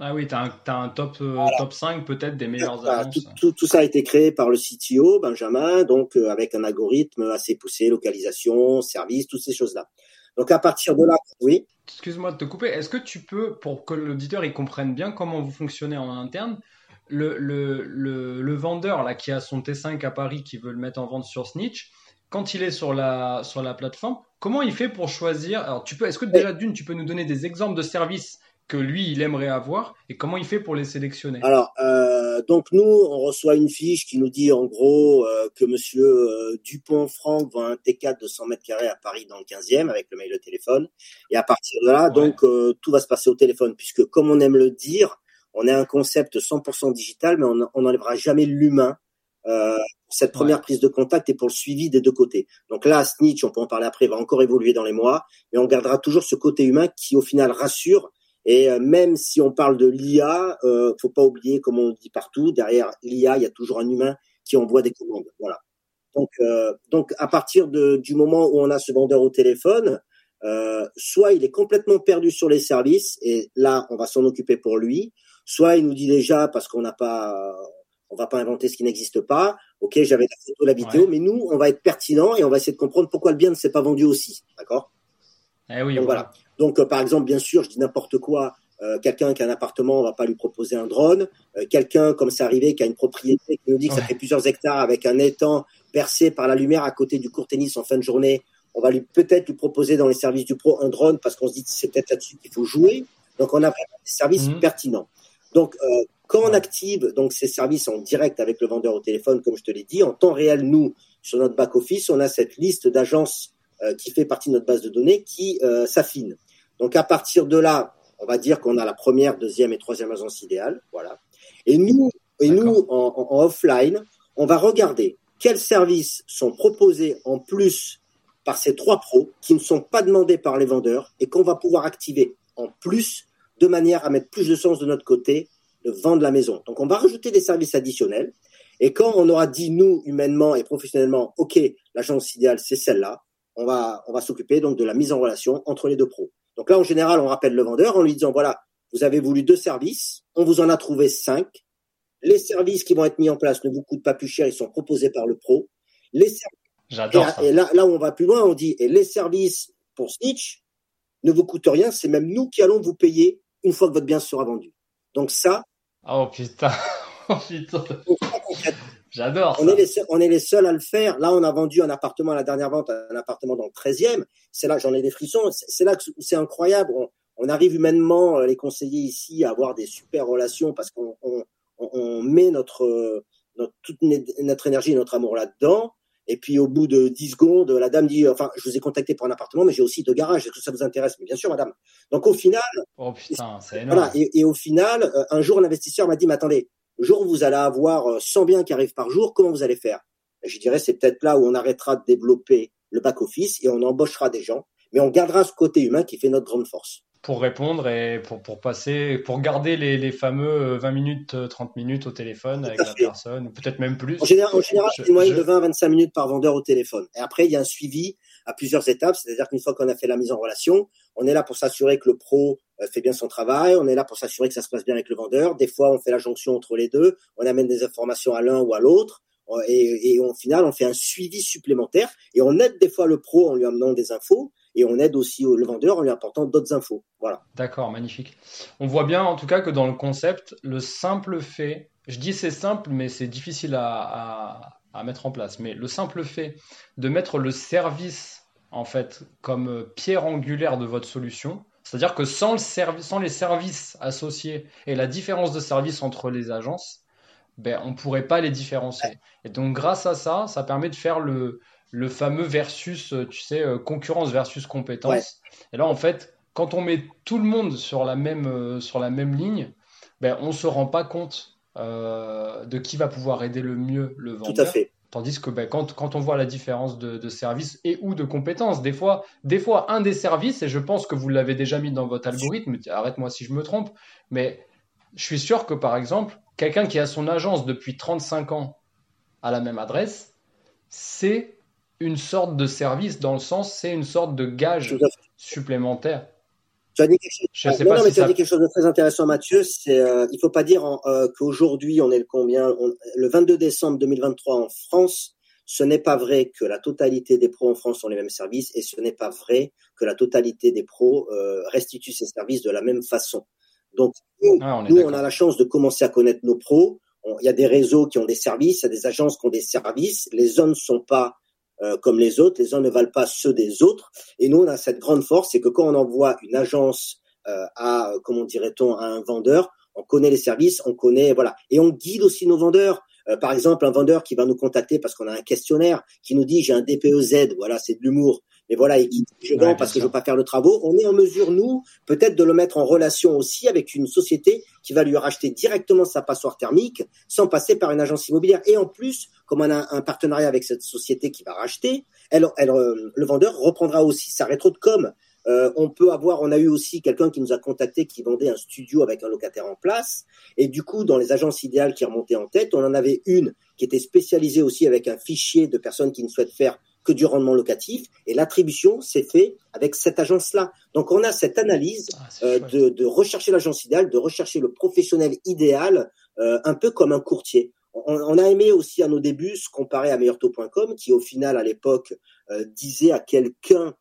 ah oui, tu as, un top, euh, top 5 peut-être des meilleures agences. Tout, tout, ça a été créé par le CTO, Benjamin, donc avec un algorithme assez poussé, localisation, service, toutes ces choses-là. Donc à partir de là, oui. Excuse-moi de te couper. Est-ce que tu peux, pour que l'auditeur il comprenne bien comment vous fonctionnez en interne, le, le, le, le, vendeur là qui a son T5 à Paris qui veut le mettre en vente sur Snitch, quand il est sur la, sur la plateforme, comment il fait pour choisir Alors, tu peux, est-ce que déjà d'une, tu peux nous donner des exemples de services que lui, il aimerait avoir et comment il fait pour les sélectionner? Alors, euh, donc nous, on reçoit une fiche qui nous dit en gros euh, que Monsieur euh, Dupont-Franck vend un T4 de 100 mètres carrés à Paris dans le 15e avec le mail de téléphone. Et à partir de là, donc tout va se passer au téléphone puisque, comme on aime le dire, on est un concept 100% digital, mais on n'enlèvera jamais l'humain euh, cette première prise de contact et pour le suivi des deux côtés. Donc là, Snitch, on peut en parler après, va encore évoluer dans les mois, mais on gardera toujours ce côté humain qui au final rassure. Et euh, même si on parle de l'IA, euh, faut pas oublier, comme on dit partout, derrière l'IA, il y a toujours un humain qui envoie des commandes. Voilà. Donc, euh, donc à partir de, du moment où on a ce vendeur au téléphone, euh, soit il est complètement perdu sur les services et là, on va s'en occuper pour lui. Soit il nous dit déjà parce qu'on n'a pas on va pas inventer ce qui n'existe pas. Ok, j'avais la photo, la vidéo, mais nous, on va être pertinent et on va essayer de comprendre pourquoi le bien ne s'est pas vendu aussi. D'accord? Eh oui, Donc voilà. Donc euh, par exemple, bien sûr, je dis n'importe quoi. Euh, quelqu'un qui a un appartement, on va pas lui proposer un drone. Euh, quelqu'un, comme c'est arrivé, qui a une propriété, qui nous dit que ça fait plusieurs hectares avec un étang percé par la lumière à côté du court tennis en fin de journée, on va lui peut-être lui proposer dans les services du pro un drone parce qu'on se dit que c'est peut-être là-dessus qu'il faut jouer. Donc on a vraiment des services mhm. pertinents. Donc euh, quand on active donc ces services en direct avec le vendeur au téléphone, comme je te l'ai dit, en temps réel, nous, sur notre back-office, on a cette liste d'agences euh, qui fait partie de notre base de données qui euh, s'affine. Donc à partir de là, on va dire qu'on a la première, deuxième et troisième agence idéale. Voilà. Et nous, et nous en, en, offline, on va regarder quels services sont proposés en plus par ces trois pros qui ne sont pas demandés par les vendeurs et qu'on va pouvoir activer en plus de manière à mettre plus de sens de notre côté de vendre la maison. Donc on va rajouter des services additionnels. Et quand on aura dit nous humainement et professionnellement, ok, l'agence idéale c'est celle-là, on va on va s'occuper donc de la mise en relation entre les deux pros. Donc là en général on rappelle le vendeur en lui disant voilà vous avez voulu deux services, on vous en a trouvé cinq. Les services qui vont être mis en place ne vous coûtent pas plus cher, ils sont proposés par le pro. Les J'adore. Et, là, là où on va plus loin, on dit et les services pour Snitch ne vous coûtent rien, c'est même nous qui allons vous payer une fois que votre bien sera vendu. Donc ça, Oh putain, oh putain. J'adore. On, est les seuls, on est les seuls à le faire. Là, on a vendu un appartement à la dernière vente, un appartement dans le 13e. C'est là, j'en ai des frissons. C'est là que c'est incroyable. On, arrive humainement, euh, les conseillers ici, à avoir des super relations parce qu'on on, on, met notre, notre, toute notre énergie et notre amour là-dedans. Et puis au bout de 10 secondes, la dame dit, enfin, je vous ai contacté pour un appartement, mais j'ai aussi deux garages. Est-ce que ça vous intéresse? Mais bien sûr, madame. Donc au final, oh putain, c'est énorme. Voilà. Et, et, au final, euh, un jour, l'investisseur m'a dit, mais attendez, le jour où vous allez avoir 100 euh, biens qui arrivent par jour, comment vous allez faire? Et Je dirais, c'est peut-être là où on arrêtera de développer le back office et on embauchera des gens, mais on gardera ce côté humain qui fait notre grande force pour répondre et pour, pour passer, pour garder les, les fameux 20 minutes, 30 minutes au téléphone avec la personne, ou peut-être même plus. En général, en général c'est une moyenne de 20 à 25 minutes par vendeur au téléphone. Et après, il y a un suivi à plusieurs étapes, c'est-à-dire qu'une fois qu'on a fait la mise en relation, on est là pour s'assurer que le pro euh, fait bien son travail, on est là pour s'assurer que ça se passe bien avec le vendeur. Des fois, on fait la jonction entre les deux, on amène des informations à l'un ou à l'autre. Et, et au final, on fait un suivi supplémentaire et on aide des fois le pro en lui amenant des infos et on aide aussi le vendeur en lui apportant d'autres infos. Voilà. D'accord, magnifique. On voit bien en tout cas que dans le concept, le simple fait, je dis c'est simple, mais c'est difficile à, mettre en place, mais le simple fait de mettre le service en fait comme pierre angulaire de votre solution, c'est-à-dire que sans, le sans les services associés et la différence de service entre les agences, ben, on ne pourrait pas les différencier. Et donc grâce à ça, ça permet de faire le, le fameux versus, euh, tu sais, euh, concurrence versus compétence. Et là, en fait, quand on met tout le monde sur la même, euh, sur la même ligne, ben, on ne se rend pas compte de qui va pouvoir aider le mieux le vendeur. Tout à fait. Tandis que ben, quand, quand, on voit la différence de, de service et ou de compétences, des fois, des fois, un des services, et je pense que vous l'avez déjà mis dans votre algorithme, arrête-moi si je me trompe, mais je suis sûr que par exemple, quelqu'un qui a son agence depuis 35 ans à la même adresse, c'est une sorte de service dans le sens, c'est une sorte de gage supplémentaire. Tu as dit quelque chose, non, mais tu as dit quelque chose de très intéressant, Mathieu. C'est, euh, il faut pas dire euh, qu'aujourd'hui on est le combien, le 22 décembre 2023 en France. Ce n'est pas vrai que la totalité des pros en France ont les mêmes services et ce n'est pas vrai que la totalité des pros euh, restituent ces services de la même façon. Donc nous, ah, on, nous on a la chance de commencer à connaître nos pros. Il y a des réseaux qui ont des services, il y a des agences qui ont des services. Les zones ne sont pas euh, comme les autres. Les uns ne valent pas ceux des autres. Et nous, on a cette grande force, c'est que quand on envoie une agence euh, à, comment dirait-on, à un vendeur, on connaît les services, on connaît, voilà, et on guide aussi nos vendeurs. Euh, par exemple, un vendeur qui va nous contacter parce qu'on a un questionnaire qui nous dit j'ai un DPEZ, voilà, c'est de l'humour mais voilà, et je vends parce que je veux pas faire de travaux. On est en mesure, nous, peut-être de le mettre en relation aussi avec une société qui va lui racheter directement sa passoire thermique sans passer par une agence immobilière. Et en plus, comme on a un partenariat avec cette société qui va racheter, elle, elle, le vendeur reprendra aussi sa rétro de com. Euh, on peut avoir, on a eu aussi quelqu'un qui nous a contacté qui vendait un studio avec un locataire en place. Et du coup, dans les agences idéales qui remontaient en tête, on en avait une qui était spécialisée aussi avec un fichier de personnes qui ne souhaitent faire que du rendement locatif. Et l'attribution s'est fait avec cette agence-là. Donc on a cette analyse ah, euh, de, rechercher l'agence idéale, de rechercher le professionnel idéal, euh, un peu comme un courtier. On, a aimé aussi à nos débuts se comparer à meilleurtaux.com, qui au final à l'époque euh, disait à quelqu'un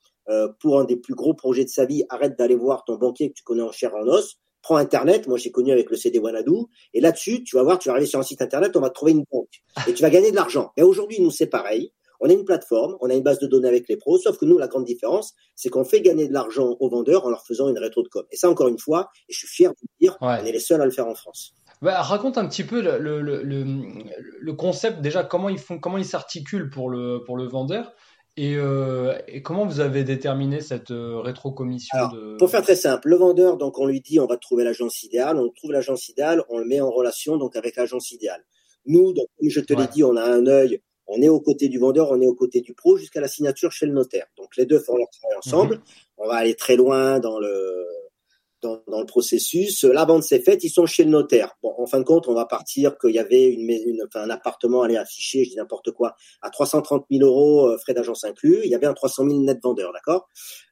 pour un des plus gros projets de sa vie, arrête d'aller voir ton banquier que tu connais en chair en os, prends Internet, moi j'ai connu avec le CD Wanadu, et là-dessus, tu vas voir, tu vas arriver sur un site Internet, on va trouver une banque, et tu vas gagner de l'argent. Mais aujourd'hui, nous, c'est pareil. On a une plateforme, on a une base de données avec les pros, sauf que nous, la grande différence, c'est qu'on fait gagner de l'argent aux vendeurs en leur faisant une rétro de com. Et ça, encore une fois, et je suis fier de dire, on est les seuls à le faire en France. Bah, raconte un petit peu le, le, le, concept déjà, comment ils font, comment ils s'articulent pour le, pour le vendeur. Et, euh, et, comment vous avez déterminé cette euh, rétro-commission de... Pour faire très simple, le vendeur, donc on lui dit on va trouver l'agence idéale, on trouve l'agence idéale, on le met en relation donc avec l'agence idéale. Nous, donc, comme je te l'ai dit, on a un œil on est aux côtés du vendeur, on est aux côtés du pro jusqu'à la signature chez le notaire. Donc les deux font leur travail ensemble. Mhm. On va aller très loin dans le dans, le processus. La vente s'est faite, ils sont chez le notaire. Bon, en fin de compte, on va partir qu'il y avait une, une enfin, un appartement allait afficher, je dis n'importe quoi, à 330 000 euros, euh, frais d'agence inclus. Il y avait un 300 000 net vendeur, d'accord?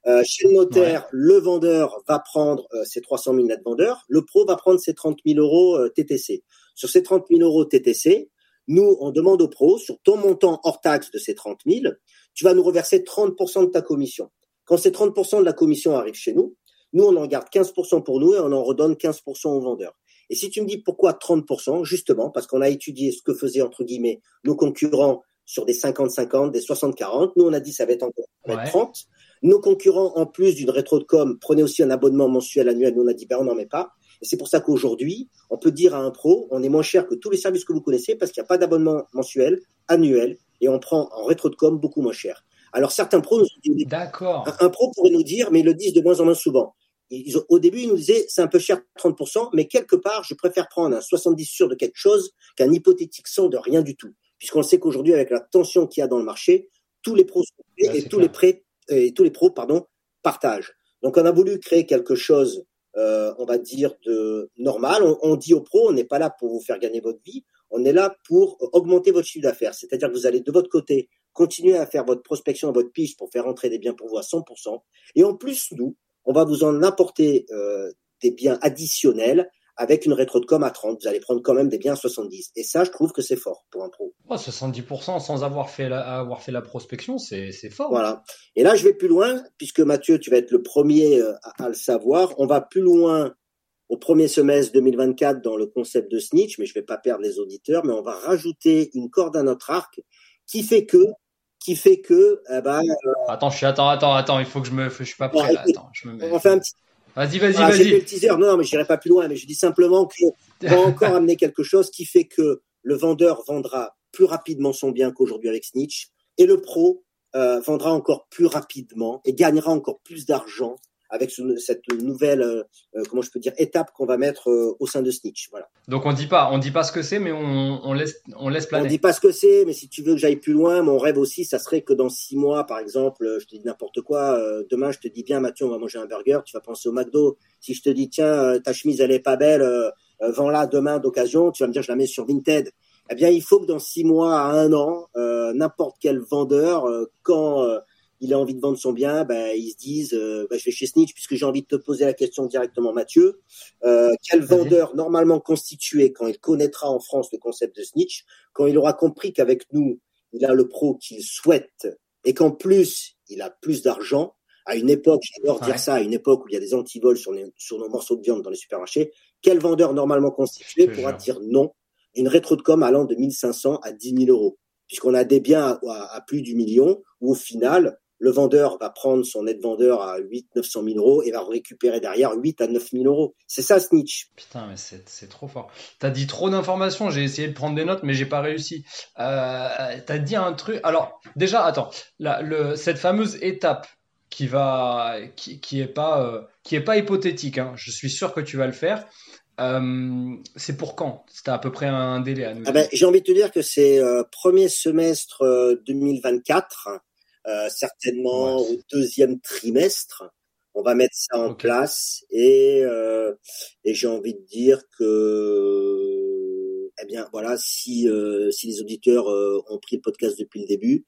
Euh, Chez le notaire, le vendeur va prendre euh, ses 300 000 net vendeurs, le pro va prendre ses 30 000 euros TTC. Sur ces 30 000 euros TTC, nous, on demande au pro, sur ton montant hors taxe de ces 30 000, tu vas nous reverser 30% de ta commission. Quand ces 30% de la commission arrive chez nous, nous, on en garde 15% pour nous et on en redonne 15% aux vendeurs. Et si tu me dis pourquoi 30%, justement, parce qu'on a étudié ce que faisaient, entre guillemets, nos concurrents sur des 50-50, des 60-40, nous, on a dit ça va être encore 30. Nos concurrents, en plus d'une rétro de com, prenaient aussi un abonnement mensuel annuel. Nous, on a dit, ben, on n'en met pas. Et c'est pour ça qu'aujourd'hui, on peut dire à un pro, on est moins cher que tous les services que vous connaissez parce qu'il n'y a pas d'abonnement mensuel, annuel, et on prend en rétro de com beaucoup moins cher. Alors certains pros nous disent, D'accord. Un, pro pourrait nous dire, mais ils le disent de moins en moins souvent. Ils, au début, ils nous disaient, c'est un peu cher 30%, mais quelque part, je préfère prendre un 70 sûr de quelque chose qu'un hypothétique 100 de rien du tout. Puisqu'on sait qu'aujourd'hui, avec la tension qu'il y a dans le marché, tous les pros sont et tous les prêts, et tous les pros, pardon, partagent. Donc, on a voulu créer quelque chose euh, on va dire, de normal. On, dit aux pros, on n'est pas là pour vous faire gagner votre vie, on est là pour augmenter votre chiffre d'affaires. C'est-à-dire que vous allez de votre côté continuer à faire votre prospection, votre piste pour faire entrer des biens pour vous à 100%. Et en plus, nous, on va vous en apporter euh, des biens additionnels avec une rétro de com à 30, vous allez prendre quand même des biens à 70. Et ça, je trouve que c'est fort pour un pro. 70% sans avoir fait la, avoir fait la prospection, c'est fort. Voilà. Et là, je vais plus loin, puisque Mathieu, tu vas être le premier euh, à, le savoir. On va plus loin au premier semestre 2024 dans le concept de snitch, mais je vais pas perdre les auditeurs, mais on va rajouter une corde à notre arc qui fait que qui fait que eh ben, euh, attends je suis attends attends attends il faut que je me je suis pas prêt là attends je me on fait un petit Vas-y, vas-y, ah, vas-y. le teaser. Non, non, mais j'irai pas plus loin. Mais je dis simplement qu'on va encore amener quelque chose qui fait que le vendeur vendra plus rapidement son bien qu'aujourd'hui avec Snitch et le pro euh, vendra encore plus rapidement et gagnera encore plus d'argent avec cette nouvelle, euh, euh, comment je peux dire, étape qu'on va mettre euh, au sein de Snitch. Voilà. Donc on dit pas, on dit pas ce que c'est, mais on, on, laisse, on laisse planer. On dit pas ce que c'est, mais si tu veux que j'aille plus loin, mon rêve aussi, ça serait que dans six mois, par exemple, je te dis n'importe quoi, demain je te dis bien Mathieu, on va manger un burger, tu vas penser au McDo. Si je te dis tiens, ta chemise elle est pas belle, vends-la demain d'occasion, tu vas me dire je la mets sur Vinted. Eh bien, il faut que dans six mois à un an, euh, n'importe quel vendeur, euh, quand euh, il a envie de vendre son bien, ben, ils se disent, ben, je vais chez Snitch, puisque j'ai envie de te poser la question directement, Mathieu. quel vendeur normalement constitué, quand il connaîtra en France le concept de Snitch, quand il aura compris qu'avec nous, il a le pro qu'il souhaite, et qu'en plus, il a plus d'argent, à une époque, j'adore dire ça, à une époque où il y a des antivols sur, sur nos morceaux de viande dans les supermarchés, quel vendeur normalement constitué pourra dire non d'une rétro de com allant de 1500 à 10 000 euros, puisqu'on a des biens à, plus du million, où au final, le vendeur va prendre son net vendeur à 8 900 000 euros et va récupérer derrière 8 à 9 000 euros. C'est ça, Snitch. Putain, mais c'est trop fort. T'as dit trop d'informations. J'ai essayé de prendre des notes, mais j'ai pas réussi. Euh, T'as dit un truc. Alors, déjà, attends. La, le, cette fameuse étape qui va, qui, qui est pas, euh, qui est pas hypothétique. Hein. Je suis sûr que tu vas le faire. Euh, c'est pour quand? C'était à peu près un délai à nous. Ah ben, J'ai envie de te dire que c'est euh, premier semestre 2024, certainement au deuxième trimestre. On va mettre ça en place et, et j'ai envie de dire que, eh bien voilà, si si les auditeurs ont pris le podcast depuis le début,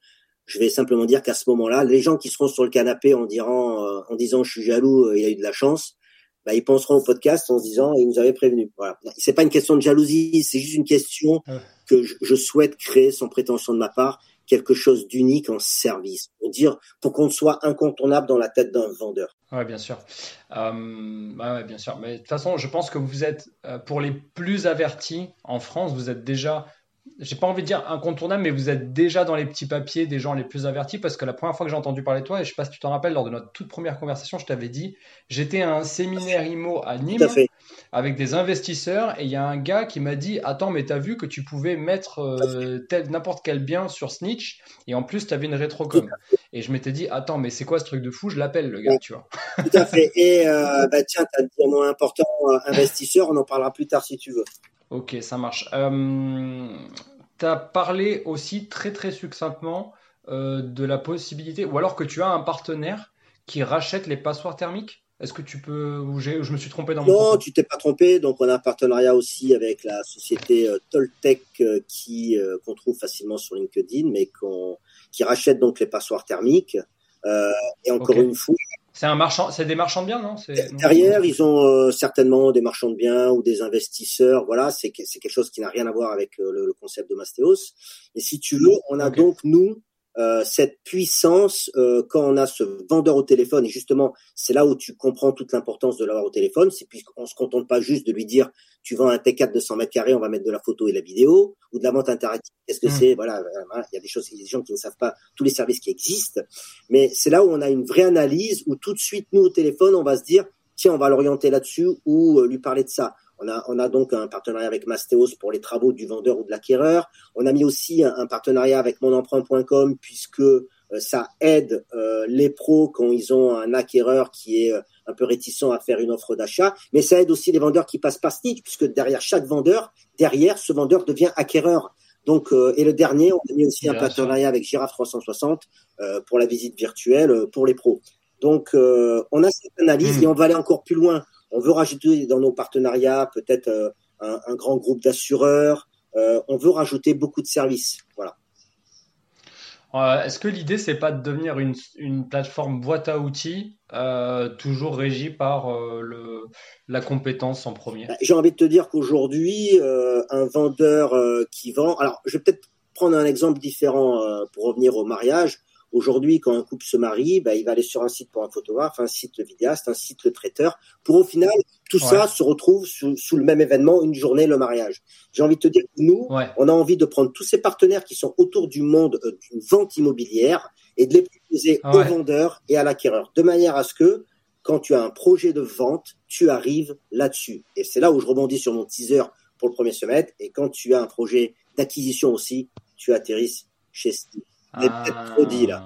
je vais simplement dire qu'à ce moment-là, les gens qui seront sur le canapé en, dirant, euh, en disant je suis jaloux, euh, il a eu de la chance, bah, ils penseront au podcast en se disant il nous avait prévenu. Voilà. C'est pas une question de jalousie, c'est juste une question que je, souhaite créer sans prétention de ma part quelque chose d'unique en service pour dire pour qu'on soit incontournable dans la tête d'un vendeur. Ouais, bien sûr. Euh, ouais, bien sûr. Mais de toute façon, je pense que vous êtes pour les plus avertis en France, vous êtes déjà j'ai pas envie de dire incontournable, mais vous êtes déjà dans les petits papiers des gens les plus avertis parce que la première fois que j'ai entendu parler de toi, et je sais pas si tu t'en rappelles, lors de notre toute première conversation, je t'avais dit, j'étais à un séminaire IMO à Nîmes avec des investisseurs et il y a un gars qui m'a dit, attends, mais t'as vu que tu pouvais mettre euh, n'importe quel bien sur Snitch et en plus t'avais une rétrocom. Et je m'étais dit, attends, mais c'est quoi ce truc de fou? Je l'appelle le gars, tu vois. Tout à fait. Et euh, bah tiens, t'as dit un mot important, euh, investisseur, on en parlera plus tard si tu veux. Ok, ça marche. Tu as parlé aussi très très succinctement de la possibilité, ou alors que tu as un partenaire qui rachète les passoires thermiques? Est-ce que tu peux, ou je me suis trompé dans mon Non, tu t'es pas trompé. Donc on a un partenariat aussi avec la société euh, Toltec qui qu'on trouve facilement sur LinkedIn, mais qui rachète donc les passoires thermiques. et encore une fois, c'est un marchand, c'est des marchands de biens, non? Derrière, ils ont euh, certainement des marchands de biens ou des investisseurs. Voilà, c'est c'est quelque chose qui n'a rien à voir avec euh, le, concept de Mastéos. Et si tu veux, on a donc nous euh, cette puissance euh, quand on a ce vendeur au téléphone et justement c'est là où tu comprends toute l'importance de l'avoir au téléphone c'est puisqu'on se contente pas juste de lui dire tu vends un T4 de 100 mètres carrés on va mettre de la photo et de la vidéo ou de la vente interactive. Qu'est-ce que hmm. c'est voilà il y a des choses il y a des gens qui ne savent pas tous les services qui existent. Mais c'est là où on a une vraie analyse où tout de suite nous au téléphone on va se dire tiens on va l'orienter là-dessus ou euh, lui parler de ça on a, on a donc un partenariat avec Mastéos pour les travaux du vendeur ou de l'acquéreur. On a mis aussi un, partenariat avec monemprunt.com puisque euh, ça aide euh, les pros quand ils ont un acquéreur qui est euh, un peu réticent à faire une offre d'achat, mais ça aide aussi les vendeurs qui passent par Snitch puisque derrière chaque vendeur, derrière ce vendeur devient acquéreur. Donc, et le dernier, on a mis aussi un partenariat avec Giraffe 360 pour la visite virtuelle pour les pros. Donc, on a cette analyse hmm. et on va aller encore plus loin. On veut rajouter dans nos partenariats peut-être euh, un, grand groupe d'assureurs. Euh, on veut rajouter beaucoup de services. Voilà. Euh, est-ce que l'idée, c'est pas de devenir une, plateforme boîte à outils, toujours régie par le, la compétence en premier? Bah, J'ai envie de te dire qu'aujourd'hui, un vendeur qui vend. Alors, je vais peut-être prendre un exemple différent pour revenir au mariage. Aujourd'hui, quand un couple se marie, bah, il va aller sur un site pour un photographe, un site le vidéaste, un site le traiteur, pour au final, tout ça se retrouve sous, le même événement, une journée, le mariage. J'ai envie de te dire que nous, on a envie de prendre tous ces partenaires qui sont autour du monde euh, d'une vente immobilière et de les proposer aux vendeurs et à l'acquéreur, de manière à ce que, quand tu as un projet de vente, tu arrives là-dessus. Et c'est là où je rebondis sur mon teaser pour le premier semestre. Et quand tu as un projet d'acquisition aussi, tu atterrisses chez Steve peut-être trop dit là.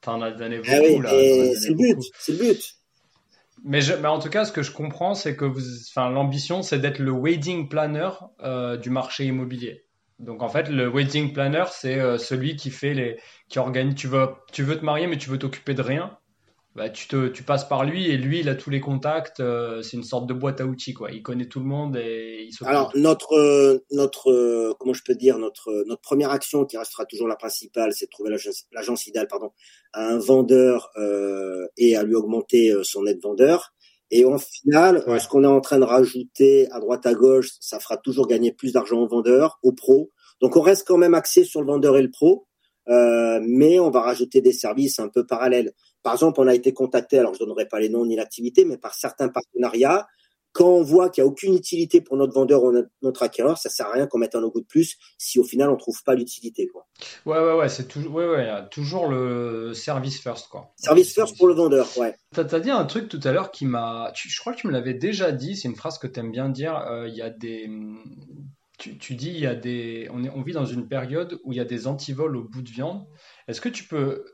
T'en as donné ah beaucoup là. C'est le but, c'est le but. Mais, mais, en tout cas, ce que je comprends, c'est que vous, enfin, l'ambition, c'est d'être le wedding planner euh, du marché immobilier. Donc en fait, le wedding planner, c'est euh, celui qui fait les, qui organise. Tu veux, tu veux te marier, mais tu veux t'occuper de rien. Bah, tu, te, tu passes par lui et lui, il a tous les contacts. Euh, c'est une sorte de boîte à outils, quoi. Il connaît tout le monde et il Alors, notre, euh, notre, euh, comment je peux dire, notre, notre première action qui restera toujours la principale, c'est de trouver l'agence idéale, pardon, à un vendeur et à lui augmenter son aide vendeur. Et en final, ce qu'on est en train de rajouter à droite à gauche, ça fera toujours gagner plus d'argent au vendeur, au pro. Donc, on reste quand même axé sur le vendeur et le pro. Mais on va rajouter des services un peu parallèles. Par exemple, on a été contacté, alors je ne donnerai pas les noms ni l'activité, mais par certains partenariats. Quand on voit qu'il n'y a aucune utilité pour notre vendeur ou notre acquéreur, ça sert à rien qu'on mette un logo de plus si au final on trouve pas l'utilité. Quoi. Ouais, ouais, ouais, c'est toujours, ouais, ouais, toujours le service first. Quoi. Service first pour le vendeur, ouais. Tu as, dit un truc tout à l'heure qui m'a. Je crois que tu me l'avais déjà dit, c'est une phrase que tu aimes bien dire. Euh, il y a des. Tu, tu, dis, il y a des, on, est, on vit dans une période où il y a des antivols au bout de viande. Est-ce que tu peux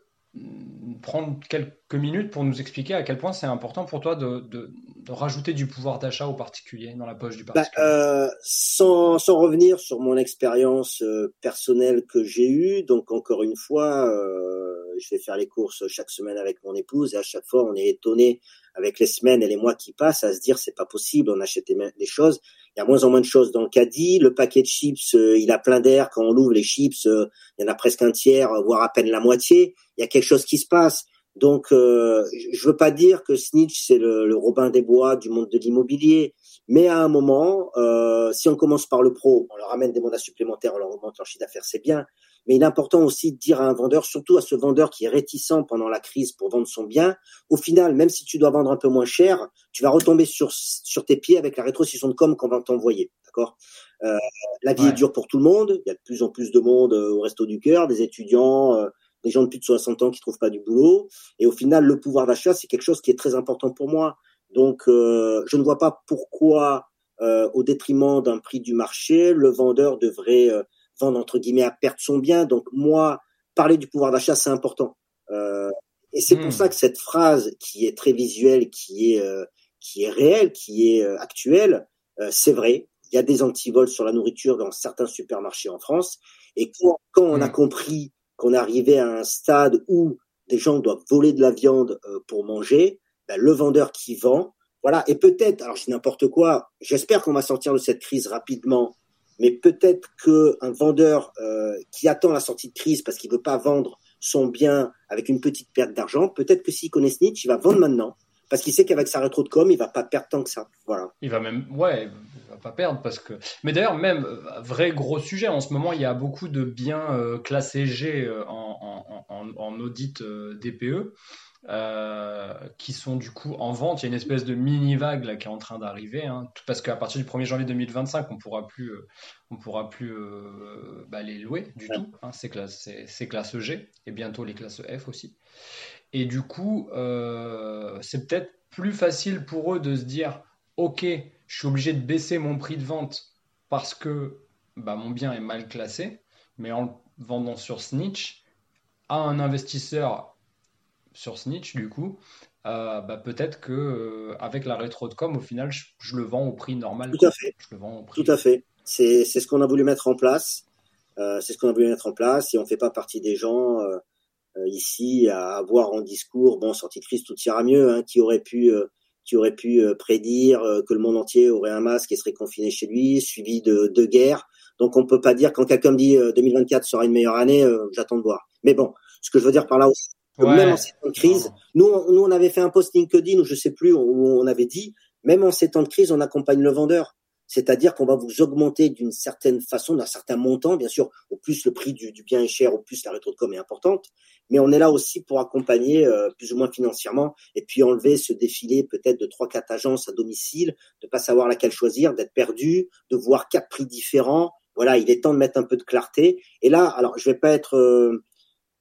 prendre quelques minutes pour nous expliquer à quel point c'est important pour toi de, de, de, rajouter du pouvoir d'achat au particulier dans la poche du bah, particulier? euh, sans, sans, revenir sur mon expérience euh, personnelle que j'ai eue, donc encore une fois, euh, je vais faire les courses chaque semaine avec mon épouse et à chaque fois on est étonné avec les semaines et les mois qui passent à se dire c'est pas possible, on achète des choses, il y a moins en moins de choses dans le caddie, le paquet de chips, euh, il a plein d'air quand on l'ouvre les chips, euh, il y en a presque un tiers, voire à peine la moitié, il y a quelque chose qui se passe. Donc, euh, je veux pas dire que Snitch c'est le, Robin des Bois du monde de l'immobilier, mais à un moment, euh, si on commence par le pro, on leur amène des mandats supplémentaires, on leur augmente leur chiffre d'affaires, c'est bien. Mais il est important aussi de dire à un vendeur, surtout à ce vendeur qui est réticent pendant la crise pour vendre son bien, au final, même si tu dois vendre un peu moins cher, tu vas retomber sur, sur tes pieds avec la rétrocession de com qu'on va t'envoyer. D'accord? Euh, La vie est dure pour tout le monde. Il y a de plus en plus de monde euh, au resto du cœur, des étudiants, euh, des gens de plus de 60 ans qui trouvent pas du boulot. Et au final, le pouvoir d'achat, c'est quelque chose qui est très important pour moi. Donc, euh, je ne vois pas pourquoi, au détriment d'un prix du marché, le vendeur devrait vendre entre guillemets à perdre son bien. Donc moi, parler du pouvoir d'achat, c'est important. Euh, et c'est pour hmm. ça que cette phrase qui est très visuelle, qui est euh, qui est réelle, qui est euh, actuelle, euh, c'est vrai. Il y a des antivols sur la nourriture dans certains supermarchés en France. Et quand, quand on a hmm. compris qu'on arrivait à un stade où des gens doivent voler de la viande pour manger, ben, le vendeur qui vend, voilà. Et peut-être, alors je dis n'importe quoi. J'espère qu'on va sortir de cette crise rapidement mais peut-être qu'un vendeur euh, qui attend la sortie de crise parce qu'il veut pas vendre son bien avec une petite perte d'argent, peut-être que s'il connaît Snitch, il va vendre maintenant parce qu'il sait qu'avec sa rétro de com, il va pas perdre tant que ça. Voilà. Il va même, ouais, il va pas perdre parce que. Mais d'ailleurs, même euh, vrai gros sujet en ce moment, il y a beaucoup de biens euh, classés G en, en, audit DPE. Euh, qui sont du coup en vente. Il y a une espèce de mini vague là qui est en train d'arriver, hein, parce qu'à partir du 1er janvier 2025, on pourra plus, euh, on pourra plus euh, bah, les louer du tout. Hein, c'est classe, c'est classe G et bientôt les classes F aussi. Et du coup, c'est peut-être plus facile pour eux de se dire, ok, je suis obligé de baisser mon prix de vente parce que bah, mon bien est mal classé, mais en le vendant sur Snitch à un investisseur sur Snitch, du coup, euh, bah, peut-être que euh, avec la rétro de com, au final, je, le vends au prix normal. Tout à fait. Tout à fait. C'est ce qu'on a voulu mettre en place. Euh, c'est ce qu'on a voulu mettre en place et on fait pas partie des gens ici à avoir en discours bon sortie de crise tout ira mieux hein, qui aurait pu qui aurait pu prédire que le monde entier aurait un masque et serait confiné chez lui suivi de, de guerre donc on peut pas dire quand quelqu'un me dit 2024 sera une meilleure année j'attends de voir mais bon ce que je veux dire par là aussi même en ces temps de crise, nous, on, nous, on avait fait un post LinkedIn où je sais plus, où on avait dit, même en ces temps de crise, on accompagne le vendeur. C'est-à-dire qu'on va vous augmenter d'une certaine façon, d'un certain montant, bien sûr. Au plus le prix du, du, bien est cher, au plus la rétro de com est importante. Mais on est là aussi pour accompagner euh, plus ou moins financièrement et puis enlever ce défilé peut-être de trois, quatre agences à domicile, de pas savoir laquelle choisir, d'être perdu, de voir quatre prix différents. Voilà, il est temps de mettre un peu de clarté. Et là, alors je vais pas être euh,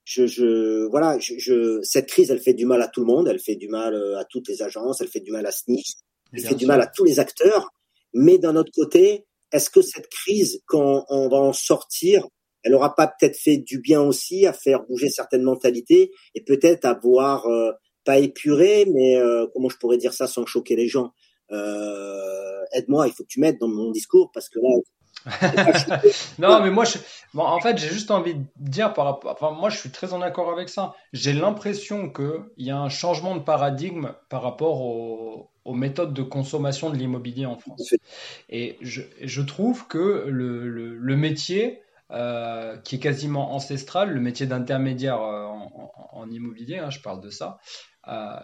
je, je voilà, je, je, cette crise, elle fait du mal à tout le monde, elle fait du mal euh, à toutes les agences, elle fait du mal à SNIC, elle fait du mal à tous les acteurs. Mais d'un autre côté, est-ce que cette crise, quand on va en sortir, elle aura pas peut-être fait du bien aussi à faire bouger certaines mentalités et peut-être à voir euh, pas épurer, mais euh, comment je pourrais dire ça sans choquer les gens? Euh, aide-moi, il faut que tu m'aides dans mon discours parce que là, non, mais moi, je... en fait, j'ai juste envie de dire par rapport. Enfin, moi, je suis très en accord avec ça. J'ai l'impression qu'il y a un changement de paradigme par rapport aux, méthodes de consommation de l'immobilier en France. Et je, je trouve que le, le, métier, euh, qui est quasiment ancestral, le métier d'intermédiaire euh, en, immobilier, hein, je parle de ça, euh,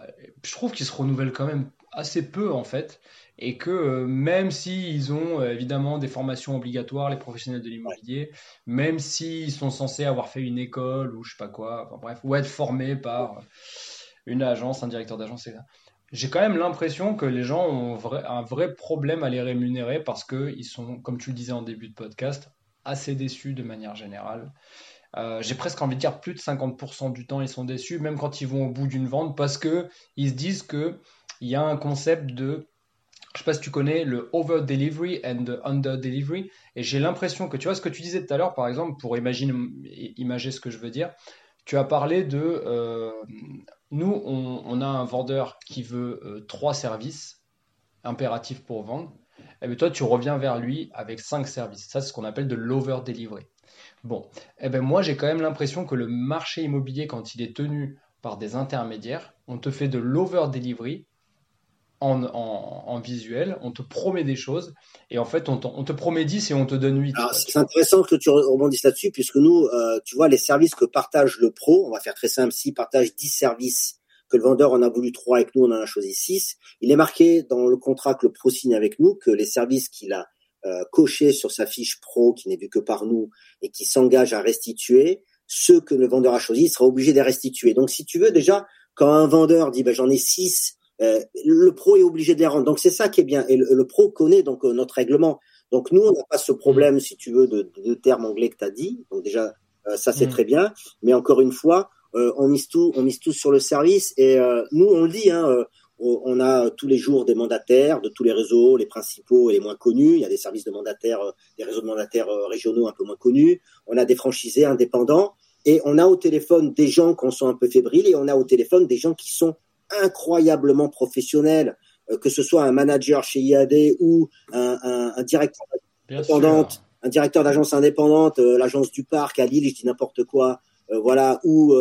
je trouve qu'il se renouvelle quand même assez peu en fait et que euh, même s'ils ont euh, évidemment des formations obligatoires, les professionnels de l'immobilier, même s'ils sont censés avoir fait une école ou je sais pas quoi, enfin, bref, ou être formés par une agence, un directeur d'agence. J'ai quand même l'impression que les gens ont un vrai problème à les rémunérer parce qu'ils sont, comme tu le disais en début de podcast, assez déçus de manière générale. Euh, j'ai presque envie de dire plus de 50% du temps ils sont déçus, même quand ils vont au bout d'une vente, parce que ils se disent que il y a un concept de je sais pas si tu connais le over delivery and the under delivery. Et j'ai l'impression que tu vois ce que tu disais tout à l'heure, par exemple, pour imaginer, ce que je veux dire. Tu as parlé de euh, nous, on, a un vendeur qui veut euh, trois services impératifs pour vendre. Et eh bien toi, tu reviens vers lui avec cinq services. Ça, c'est ce qu'on appelle de l'over delivery. Bon, et eh ben moi, j'ai quand même l'impression que le marché immobilier, quand il est tenu par des intermédiaires, on te fait de l'over delivery en, visuel, on te promet des choses, et en fait, on, te promet 10 et on te donne 8. C'est intéressant que tu rebondisses là-dessus, puisque nous, euh, tu vois, les services que partage le pro, on va faire très simple, s'il partage 10 services, que le vendeur en a voulu 3 avec nous, on en a choisi 6, il est marqué dans le contrat que le pro signe avec nous que les services qu'il a euh, cochés sur sa fiche pro, qui n'est vu que par nous, et qui s'engage à restituer, ceux que le vendeur a choisis, il sera obligé de les restituer. Donc, si tu veux, déjà, quand un vendeur dit, ben, j'en ai 6 euh, le pro est obligé de les rendre. Donc c'est ça qui est bien. Et le, pro connaît donc euh, notre règlement. Donc nous, on n'a pas ce problème, si tu veux, de, de, termes anglais que tu as dit. Donc déjà, euh, ça c'est mm. très bien. Mais encore une fois, on mise tout, on mise tout sur le service. Et nous, on le dit, hein, on a tous les jours des mandataires de tous les réseaux, les principaux et les moins connus. Il y a des services de mandataires, des réseaux de mandataires régionaux un peu moins connus. On a des franchisés indépendants. Et on a au téléphone des gens qui sont un peu fébriles et on a au téléphone des gens qui sont incroyablement professionnel, euh, que ce soit un manager chez IAD ou un, un, un directeur indépendante, un directeur d'agence indépendante, euh, l'agence du parc à Lille, je dis n'importe quoi, euh, voilà, ou,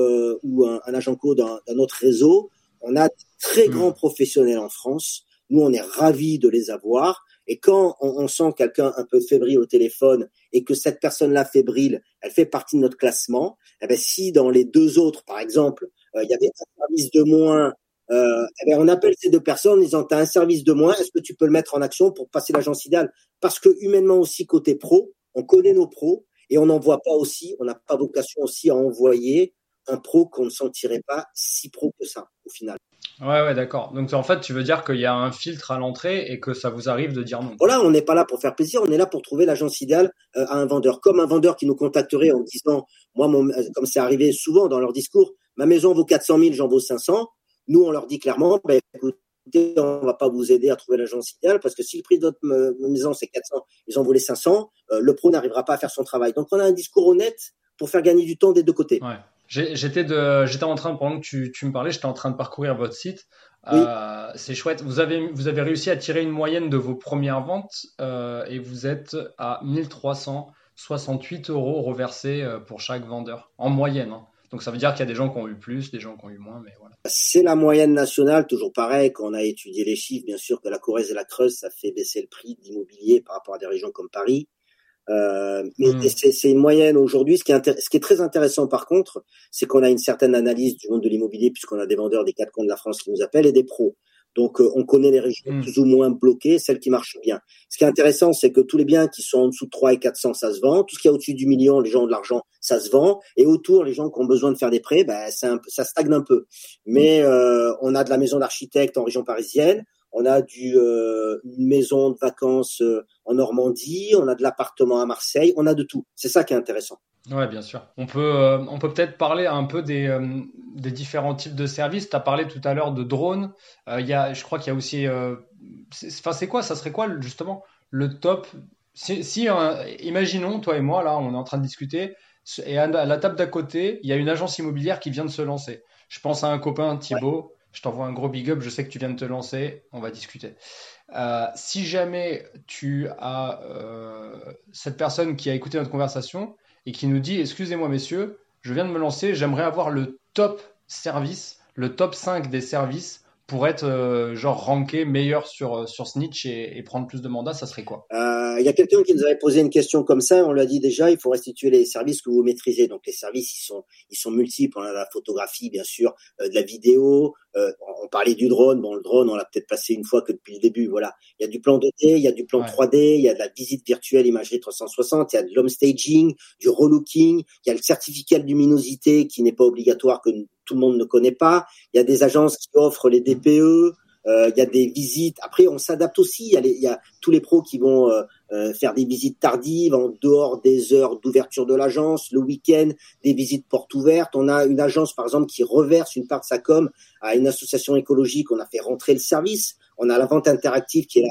ou un, agent co d'un autre réseau. On a très hmm. grands professionnels en France. Nous, on est ravis de les avoir. Et quand on, on sent quelqu'un un peu fébrile au téléphone et que cette personne-là fébrile, elle fait partie de notre classement, eh ben, si dans les deux autres, par exemple, il y avait un service de moins euh, eh ben, on appelle ces deux personnes en disant tu as un service de moins, est-ce que tu peux le mettre en action pour passer l'agence idéale? Parce que humainement aussi côté pro, on connaît nos pros et on n'en voit pas aussi, on n'a pas vocation aussi à envoyer un pro qu'on ne sentirait pas si pro que ça au final. Ouais, ouais, d'accord. Donc en fait, tu veux dire qu'il y a un filtre à l'entrée et que ça vous arrive de dire non. Voilà, on n'est pas là pour faire plaisir, on est là pour trouver l'agence idéale euh, à un vendeur. Comme un vendeur qui nous contacterait en disant, moi, mon, euh, comme c'est arrivé souvent dans leur discours, ma maison vaut 400 000, j'en vaux 500. Nous, on leur dit clairement, ben, écoutez, on va pas vous aider à trouver l'agence idéale parce que si le prix de votre maison c'est 400, ils en voulaient 500, euh, le pro n'arrivera pas à faire son travail. Donc on a un discours honnête pour faire gagner du temps des deux côtés. Ouais. J'étais de, j'étais en train pendant que tu, tu me parlais, j'étais en train de parcourir votre site. Euh, c'est chouette. Vous avez, vous avez réussi à tirer une moyenne de vos premières ventes euh, et vous êtes à 1368 euros reversés pour chaque vendeur en moyenne. Hein. Donc ça veut dire qu'il y a des gens qui ont eu plus, des gens qui ont eu moins, mais voilà. C'est la moyenne nationale, toujours pareil, quand on a étudié les chiffres, bien sûr que la Corrèze et la Creuse, ça fait baisser le prix d'immobilier par rapport à des régions comme Paris. Euh, mais hmm. c'est une moyenne aujourd'hui. Ce, qui est ce qui est très intéressant par contre, c'est qu'on a une certaine analyse du monde de l'immobilier puisqu'on a des vendeurs des quatre coins de la France qui nous appellent et des pros. Donc, euh, on connaît les régions hmm. plus ou moins bloquées, celles qui marchent bien. Ce qui est intéressant, c'est que tous les biens qui sont en dessous de 3 et 400, ça se vend. Tout ce qui est au-dessus du million, les gens ont de l'argent, ça se vend. Et autour, les gens qui ont besoin de faire des prêts, ben, un, ça stagne un peu. Mais euh, on a de la maison d'architecte en région parisienne. On a du, euh, une maison de vacances en Normandie. On a de l'appartement à Marseille. On a de tout. C'est ça qui est intéressant. Ouais, bien sûr. On peut, euh, on peut peut-être parler un peu des, euh, des différents types de services. Tu as parlé tout à l'heure de drones. Euh, y a, je crois qu'il y a aussi. Enfin, c'est quoi? Ça serait quoi justement le top? Si, si imaginons, toi et moi, là, on est en train de discuter, et à la table d'à côté, il y a une agence immobilière qui vient de se lancer. Je pense à un copain, Thibaut. Je t'envoie un gros big up. Je sais que tu viens de te lancer. On va discuter. Euh, si jamais tu as euh, cette personne qui a écouté notre conversation et qui nous dit Excusez-moi, messieurs, je viens de me lancer, j'aimerais avoir le top service, le top 5 des services pour être euh, genre ranké meilleur sur euh, sur Snitch et, et, prendre plus de mandats, ça serait quoi? Euh, Il y a quelqu'un qui nous avait posé une question comme ça. On l'a dit déjà. Il faut restituer les services que vous maîtrisez. Donc les services, ils sont ils sont multiples. On a la photographie, bien sûr, euh, de la vidéo. Euh, on parlait du drone. Bon, le drone, on l'a peut-être passé une fois que depuis le début. Voilà. Il y a du plan 2D, il y a du plan ouais. 3D, il y a de la visite virtuelle, imagerie 360, il y a de l'home staging, du relooking, il y a le certificat de luminosité qui n'est pas obligatoire que tout le monde ne connaît pas. Il y a des agences qui offrent les DPE. Euh, il y a des visites. Après, on s'adapte aussi. Il y, a les, il y, a tous les pros qui vont euh, euh, faire des visites tardives en dehors des heures d'ouverture de l'agence, le week-end, des visites portes ouvertes. On a une agence, par exemple, qui reverse une part de sa com à une association écologique. On a fait rentrer le service. On a la vente interactive qui est là.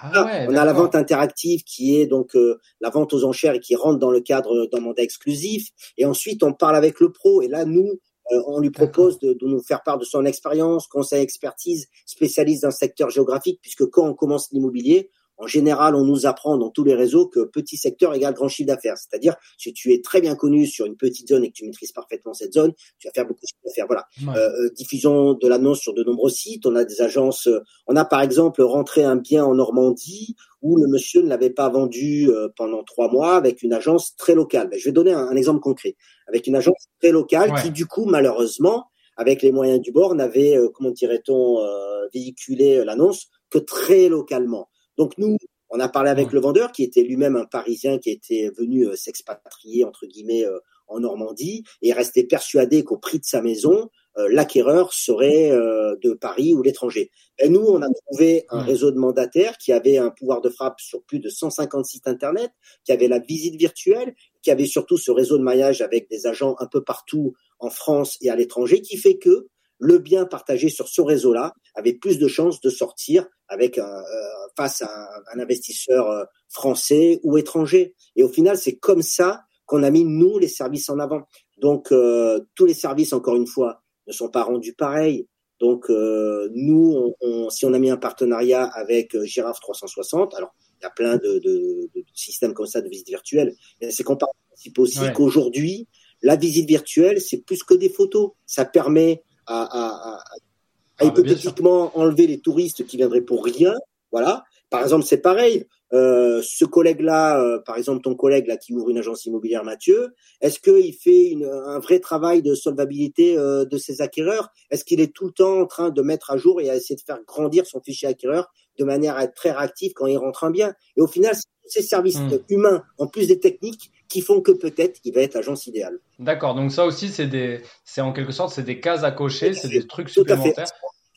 Ah ouais, on a la vente interactive qui est donc euh, la vente aux enchères et qui rentre dans le cadre d'un mandat exclusif. Et ensuite, on parle avec le pro. Et là, nous, euh, on lui propose de, de, nous faire part de son expérience, conseil expertise, spécialiste d'un secteur géographique, puisque quand on commence l'immobilier, en général, on nous apprend dans tous les réseaux que petit secteur égale grand chiffre d'affaires. C'est-à-dire, si tu es très bien connu sur une petite zone et que tu maîtrises parfaitement cette zone, tu vas faire beaucoup de chiffre d'affaires. Voilà. Ouais. Euh, diffusion de l'annonce sur de nombreux sites. On a des agences. euh, on a par exemple rentré un bien en Normandie où le monsieur ne l'avait pas vendu euh, pendant trois mois avec une agence très locale. Ben, je vais donner un, un exemple concret. Avec une agence très locale Ouais. qui, du coup, malheureusement, avec les moyens du bord, n'avait, euh, comment dirait-on, euh, véhiculé l'annonce que très localement. Donc nous, on a parlé avec Ouais. le vendeur qui était lui-même un Parisien qui était venu euh, s'expatrier entre guillemets euh, en Normandie et restait persuadé qu'au prix de sa maison, euh, l'acquéreur serait euh, de Paris ou l'étranger. Et nous, on a trouvé un Ouais. réseau de mandataires qui avait un pouvoir de frappe sur plus de 150 sites internet, qui avait la visite virtuelle, qui avait surtout ce réseau de maillage avec des agents un peu partout en France et à l'étranger, qui fait que le bien partagé sur ce réseau-là avait plus de chances de sortir avec un, euh, face à un, investisseur euh, français ou étranger. Et au final, c'est comme ça qu'on a mis nous les services en avant. Donc euh, tous les services, encore une fois, ne sont pas rendus pareils. Donc euh, nous, on, on, si on a mis un partenariat avec euh, Girafe 360, alors il y a plein de, de, de systèmes comme ça de visite virtuelle, mais c'est qu'on part du principe aussi Ouais. qu'aujourd'hui, la visite virtuelle, c'est plus que des photos. Ça permet à, à, à, à Ah, hypothétiquement enlever les touristes qui viendraient pour rien. Voilà. Par exemple, c'est pareil. Euh, ce collègue-là, euh, par exemple ton collègue là qui ouvre une agence immobilière, Mathieu, est-ce qu'il fait une, un vrai travail de solvabilité euh, de ses acquéreurs? Est-ce qu'il est tout le temps en train de mettre à jour et à essayer de faire grandir son fichier acquéreur de manière à être très réactif quand il rentre un bien? Et au final, tous ces services Mm. euh, humains en plus des techniques qui font que peut-être il va être l'agence idéale. D'accord, donc ça aussi, c'est des, c'est en quelque sorte, c'est des cases à cocher, c'est des trucs supplémentaires.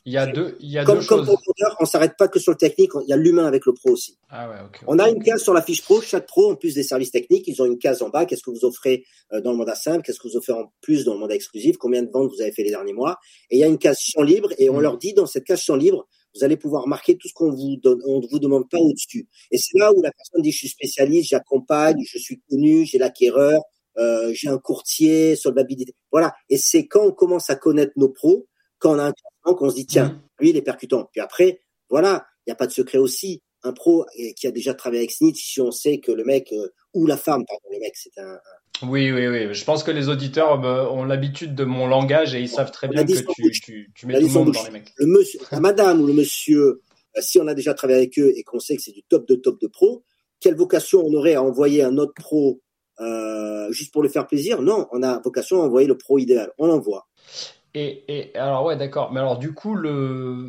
Il y a deux, il y a Comme, deux comme choses. vendeur, on s'arrête pas que sur le technique, il y a l'humain avec le pro aussi. Ah ouais, ok. On a une case sur la fiche pro. Chaque pro, en plus des services techniques, ils ont une case en bas. Qu'est-ce que vous offrez euh, dans le mandat simple? Qu'est-ce que vous offrez en plus dans le mandat exclusif? Combien de ventes vous avez fait les derniers mois? Et il y a une case champ libre. Et on Mm. leur dit dans cette case champ libre, vous allez pouvoir marquer tout ce qu'on vous donne, on ne vous demande pas au-dessus. Et c'est là où la personne dit je suis spécialiste, j'accompagne, je suis connu, j'ai l'acquéreur, euh, j'ai un courtier, solvabilité. Voilà. Et c'est quand on commence à connaître nos pros, quand on a un client, qu'on se dit tiens, Mhm. lui il est percutant. Puis après, voilà, il n'y a pas de secret aussi. Un pro qui a déjà travaillé avec Snitch, si on sait que le mec euh, ou la femme, pardon, le mec, c'est un, Oui, oui, oui. Je pense que les auditeurs euh, ont l'habitude de mon langage et ils savent très On bien que tu, mets tout le monde dans les mecs. le monsieur, la madame ou le monsieur, euh, si on a déjà travaillé avec eux et qu'on sait que c'est du top de top de pro, quelle vocation on aurait à envoyer un autre pro euh, juste pour le faire plaisir? Non, on a vocation à envoyer le pro idéal. On l'envoie. Et, et alors ouais, d'accord. Mais alors du coup, le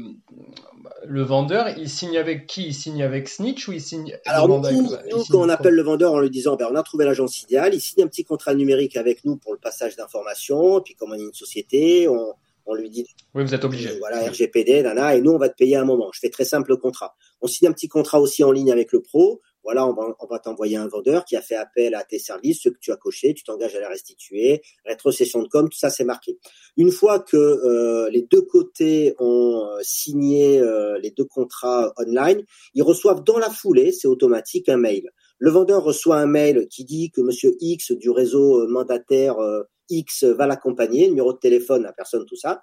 le vendeur, il signe avec qui? Il signe avec Snitch ou il signe Alors nous, mandat- nous, quand on appelle le vendeur en lui disant, ben, on a trouvé l'agence idéale, il signe un petit contrat numérique avec nous pour le passage d'informations, puis comme on est une société, on, on lui dit Oui, vous êtes obligé. Euh, voilà, RGPD, nana, et nous, on va te payer un moment. Je fais très simple le contrat. On signe un petit contrat aussi en ligne avec le pro. Voilà, on va, on va t'envoyer un vendeur qui a fait appel à tes services, ceux que tu as cochés, tu t'engages à les restituer, rétrocession de com, tout ça, c'est marqué. Une fois que euh, les deux côtés ont euh, signé euh, les deux contrats online, ils reçoivent dans la foulée, c'est automatique, un mail. Le vendeur reçoit un mail qui dit que Monsieur X du réseau euh, mandataire euh, X va l'accompagner, numéro de téléphone, la personne, tout ça.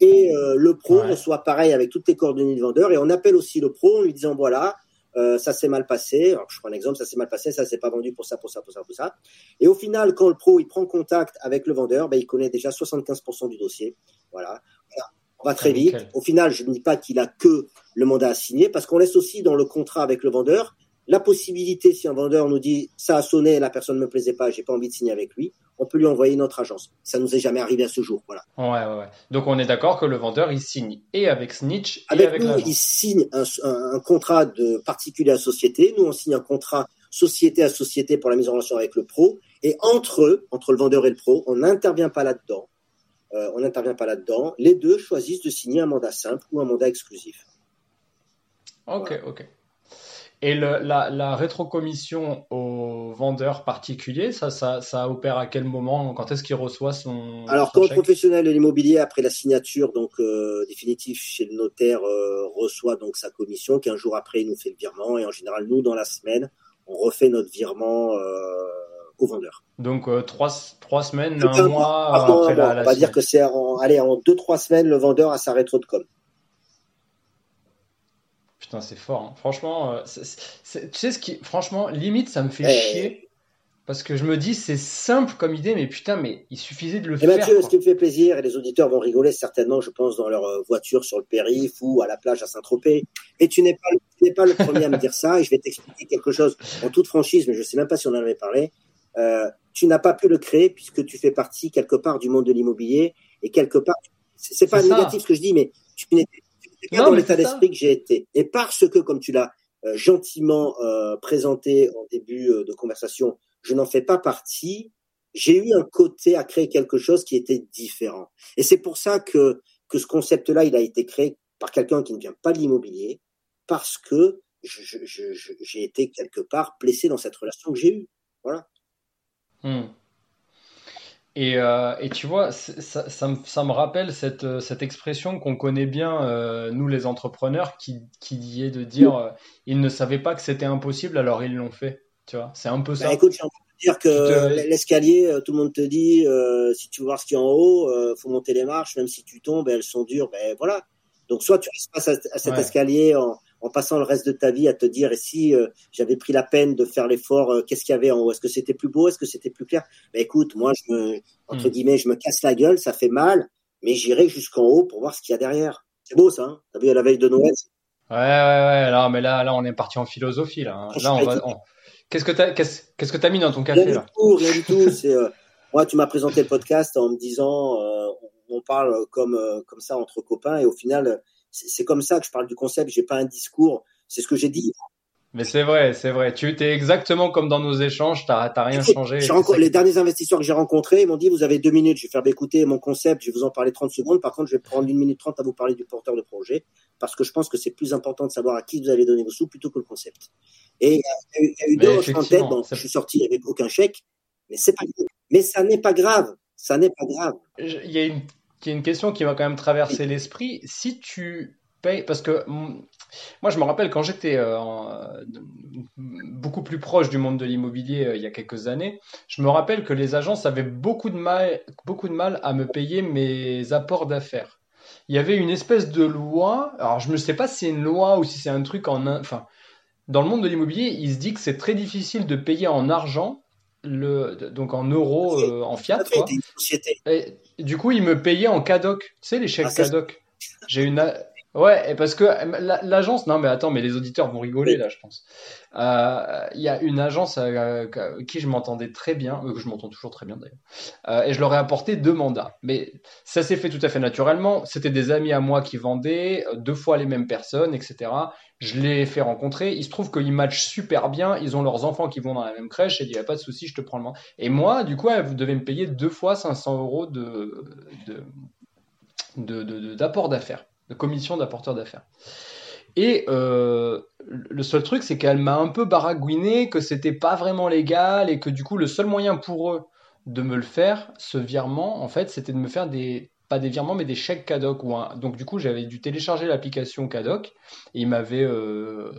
Et euh, le pro reçoit pareil avec toutes les coordonnées du vendeur et on appelle aussi le pro en lui disant voilà, euh, ça s'est mal passé. Alors, je prends un exemple, ça s'est mal passé, ça s'est pas vendu pour ça, pour ça, pour ça, pour ça. Et au final, quand le pro il prend contact avec le vendeur, ben, il connaît déjà 75% du dossier. Voilà. On va très vite. Au final, je ne dis pas qu'il a que le mandat à signer parce qu'on laisse aussi dans le contrat avec le vendeur la possibilité, si un vendeur nous dit ça a sonné, la personne ne me plaisait pas, j'ai pas envie de signer avec lui, on peut lui envoyer notre agence. Ça nous est jamais arrivé à ce jour, voilà. Ouais, ouais, Donc on est d'accord que le vendeur il signe et avec Snitch et avec, nous, il signe un, contrat de particulier à société. Nous on signe un contrat société à société pour la mise en relation avec le pro. Et entre eux, entre le vendeur et le pro, on n'intervient pas là-dedans. Euh, on n'intervient pas là-dedans. Les deux choisissent de signer un mandat simple ou un mandat exclusif. Ok, ok. Et le, la, la, rétrocommission au vendeur particulier, ça, ça, ça opère à quel moment? Quand est-ce qu'il reçoit son. Alors, quand le professionnel de l'immobilier, après la signature donc euh, définitive chez le notaire, euh, reçoit donc sa commission, qu'un jour après, il nous fait le virement. Et en général, nous, dans la semaine, on refait notre virement euh, au vendeur. Donc, euh, trois, trois semaines, un, mois après la, la, On va dire que c'est en, allez, en deux, trois semaines, le vendeur a sa rétro de com. Putain, c'est fort. Hein. Franchement, euh, tu sais ce qui, franchement, limite, ça me fait eh. chier. Parce que je me dis, c'est simple comme idée, mais putain, mais il suffisait de le et faire. Mathieu, ce qui me fait plaisir, et les auditeurs vont rigoler certainement, je pense, dans leur euh, voiture sur le périph ou à la plage à Saint-Tropez. Et tu n'es pas, pas le premier à me dire ça, et je vais t'expliquer quelque chose en toute franchise, mais je ne sais même pas si on en avait parlé. Euh, tu n'as pas pu le créer puisque tu fais partie quelque part du monde de l'immobilier, et quelque part, c'est pas négatif ce que je dis, mais tu n'étais dans l'état d'esprit que j'ai été. Et parce que, comme tu l'as euh, gentiment euh, présenté en début euh, de conversation, je n'en fais pas partie, j'ai eu un côté à créer quelque chose qui était différent. Et c'est pour ça que, que ce concept-là, il a été créé par quelqu'un qui ne vient pas de l'immobilier, parce que j'ai été quelque part blessé dans cette relation que j'ai eue. Voilà. Euh, et, tu vois, ça, ça, me, ça, me, rappelle cette, euh, cette expression qu'on connaît bien, euh, nous les entrepreneurs, qui, qui est de dire ils ne savaient pas que c'était impossible, alors ils l'ont fait. Tu vois, c'est un peu bah, ça. écoute, j'ai envie de dire que l'escalier, tout le monde te dit si tu veux voir ce qu'il y a en haut, faut monter les marches, même si tu tombes, elles sont dures. Ben voilà. Donc soit tu restes face à, cet escalier en, en passant le reste de ta vie à te dire et si euh, j'avais pris la peine de faire l'effort, euh, qu'est-ce qu'il y avait en haut? Est-ce que c'était plus beau? Est-ce que c'était plus clair? Mais écoute, moi, je me, entre hmm. guillemets, je me casse la gueule, ça fait mal, mais j'irai jusqu'en haut pour voir ce qu'il y a derrière. C'est beau ça, hein? T'as vu à la veille de Noël Ouais, ouais, ouais. Là, mais là, là, on est parti en philosophie là. Hein. Là, on va. Qu'est-ce que t'as, qu'est-ce, qu'est-ce que t'as mis dans ton café rien là? du tout, Rien du tout. C'est euh, moi, tu m'as présenté le podcast en me disant, on parle comme comme ça entre copains, et au final, c'est comme ça que je parle du concept. J'ai pas un discours. C'est ce que j'ai dit. Mais c'est vrai, c'est vrai. Tu es exactement comme dans nos échanges, tu n'as rien changé. Les derniers investisseurs que j'ai rencontrés m'ont dit, vous avez deux minutes, je vais faire écouter mon concept, je vais vous en parler 30 secondes. Par contre, je vais prendre une minute trente à vous parler du porteur de projet, parce que je pense que c'est plus important de savoir à qui vous allez donner vos sous plutôt que le concept. Et il y a eu, deux en tête, je suis sorti avec aucun chèque, mais c'est pas Mais ça n'est pas grave. Ça n'est pas grave. Il y a une, y a une question qui va quand même traverser l'esprit. Si tu payes, parce que moi, je me rappelle quand j'étais euh, beaucoup plus proche du monde de l'immobilier euh, il y a quelques années, je me rappelle que les agences avaient beaucoup de mal, beaucoup de mal à me payer mes apports d'affaires. Il y avait une espèce de loi, alors je ne sais pas si c'est une loi ou si c'est un truc en... Enfin, dans le monde de l'immobilier, il se dit que c'est très difficile de payer en argent, le, donc en euros, euh, en fiat. Quoi. Et, du coup, ils me payaient en CADOC, tu sais, les chèques ah, CADOC. J'ai une, Ouais, parce que euh, l'agence, non mais attends, mais les auditeurs vont rigoler là, je pense. Euh, il y a une agence euh, qui je m'entendais très bien, que je m'entends toujours très bien d'ailleurs, et je leur ai apporté deux mandats. Mais ça s'est fait tout à fait naturellement. C'était des amis à moi qui vendaient, deux fois les mêmes personnes, etc. Je les ai fait rencontrer. Il se trouve qu'ils matchent super bien. Ils ont leurs enfants qui vont dans la même crèche. Et il n'y a pas de souci, je te prends le mandat. Et moi, du coup, vous devez me payer deux fois 500 euros de, d'apport d'affaires de commission d'apporteur d'affaires. Et euh, le seul truc, c'est qu'elle m'a un peu baragouiné, que c'était pas vraiment légal et que du coup, le seul moyen pour eux de me le faire, ce virement, en fait, c'était de me faire des pas des virements, mais des chèques CADOC. Ou Donc du coup, j'avais dû télécharger l'application CADOC et il m'avait euh,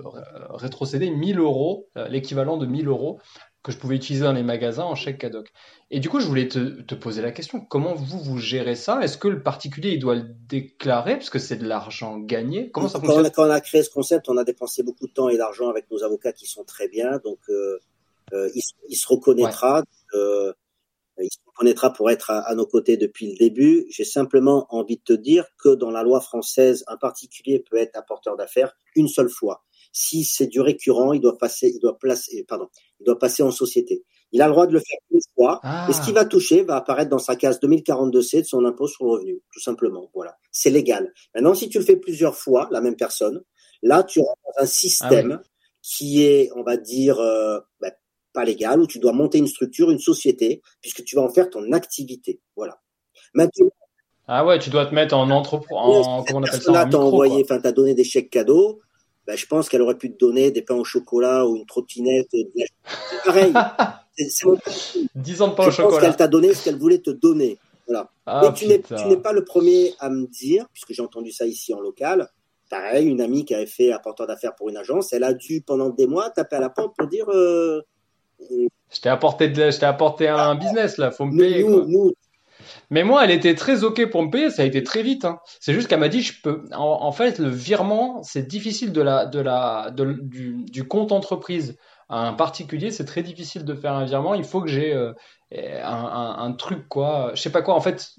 rétrocédé 1000 euros, euh, l'équivalent de 1000 euros, que je pouvais utiliser dans les magasins en chèque cadeau. Et du coup, je voulais te, poser la question, comment vous, vous gérez ça? Est-ce que le particulier, il doit le déclarer parce que c'est de l'argent gagné? Comment ça fonctionne? quand on, a, créé ce concept, on a dépensé beaucoup de temps et d'argent avec nos avocats qui sont très bien, donc euh, euh, il, se reconnaîtra. Euh, il se reconnaîtra pour être à, nos côtés depuis le début. J'ai simplement envie de te dire que dans la loi française, un particulier peut être apporteur d'affaires une seule fois. Si c'est du récurrent, il doit passer, il doit placer, pardon, il doit passer en société. Il a le droit de le faire une fois. Et ce qu'il va toucher va apparaître dans sa case 2042C de son impôt sur le revenu, tout simplement. Voilà. C'est légal. Maintenant, si tu le fais plusieurs fois, la même personne, là, tu rentres dans un système ah qui est, on va dire, euh, bah, pas légal, où tu dois monter une structure, une société, puisque tu vas en faire ton activité. Voilà. Maintenant, ah ouais, tu dois te mettre en entrepreneur, en, comment on appelle ça, Là, t'as envoyé, enfin, t'as donné des chèques cadeaux, ben, je pense qu'elle aurait pu te donner des pains au chocolat ou une trottinette. C'est pareil. C'est 10 ans de pain au chocolat. Je pense qu'elle t'a donné ce qu'elle voulait te donner. Voilà. Ah, tu n'es pas le premier à me dire, puisque j'ai entendu ça ici en local. Pareil, une amie qui avait fait apporteur d'affaires pour une agence, elle a dû pendant des mois taper à la porte pour dire. Euh, je t'ai apporté, de, apporté un ah, business là, faut me payer. Nous, mais moi, elle était très ok pour me payer. Ça a été très vite. Hein. C'est juste qu'elle m'a dit, je peux. En, fait, le virement, c'est difficile de la, de la, du, du, compte entreprise à un particulier. C'est très difficile de faire un virement. Il faut que j'ai euh, un, un, truc quoi. Je sais pas quoi. En fait,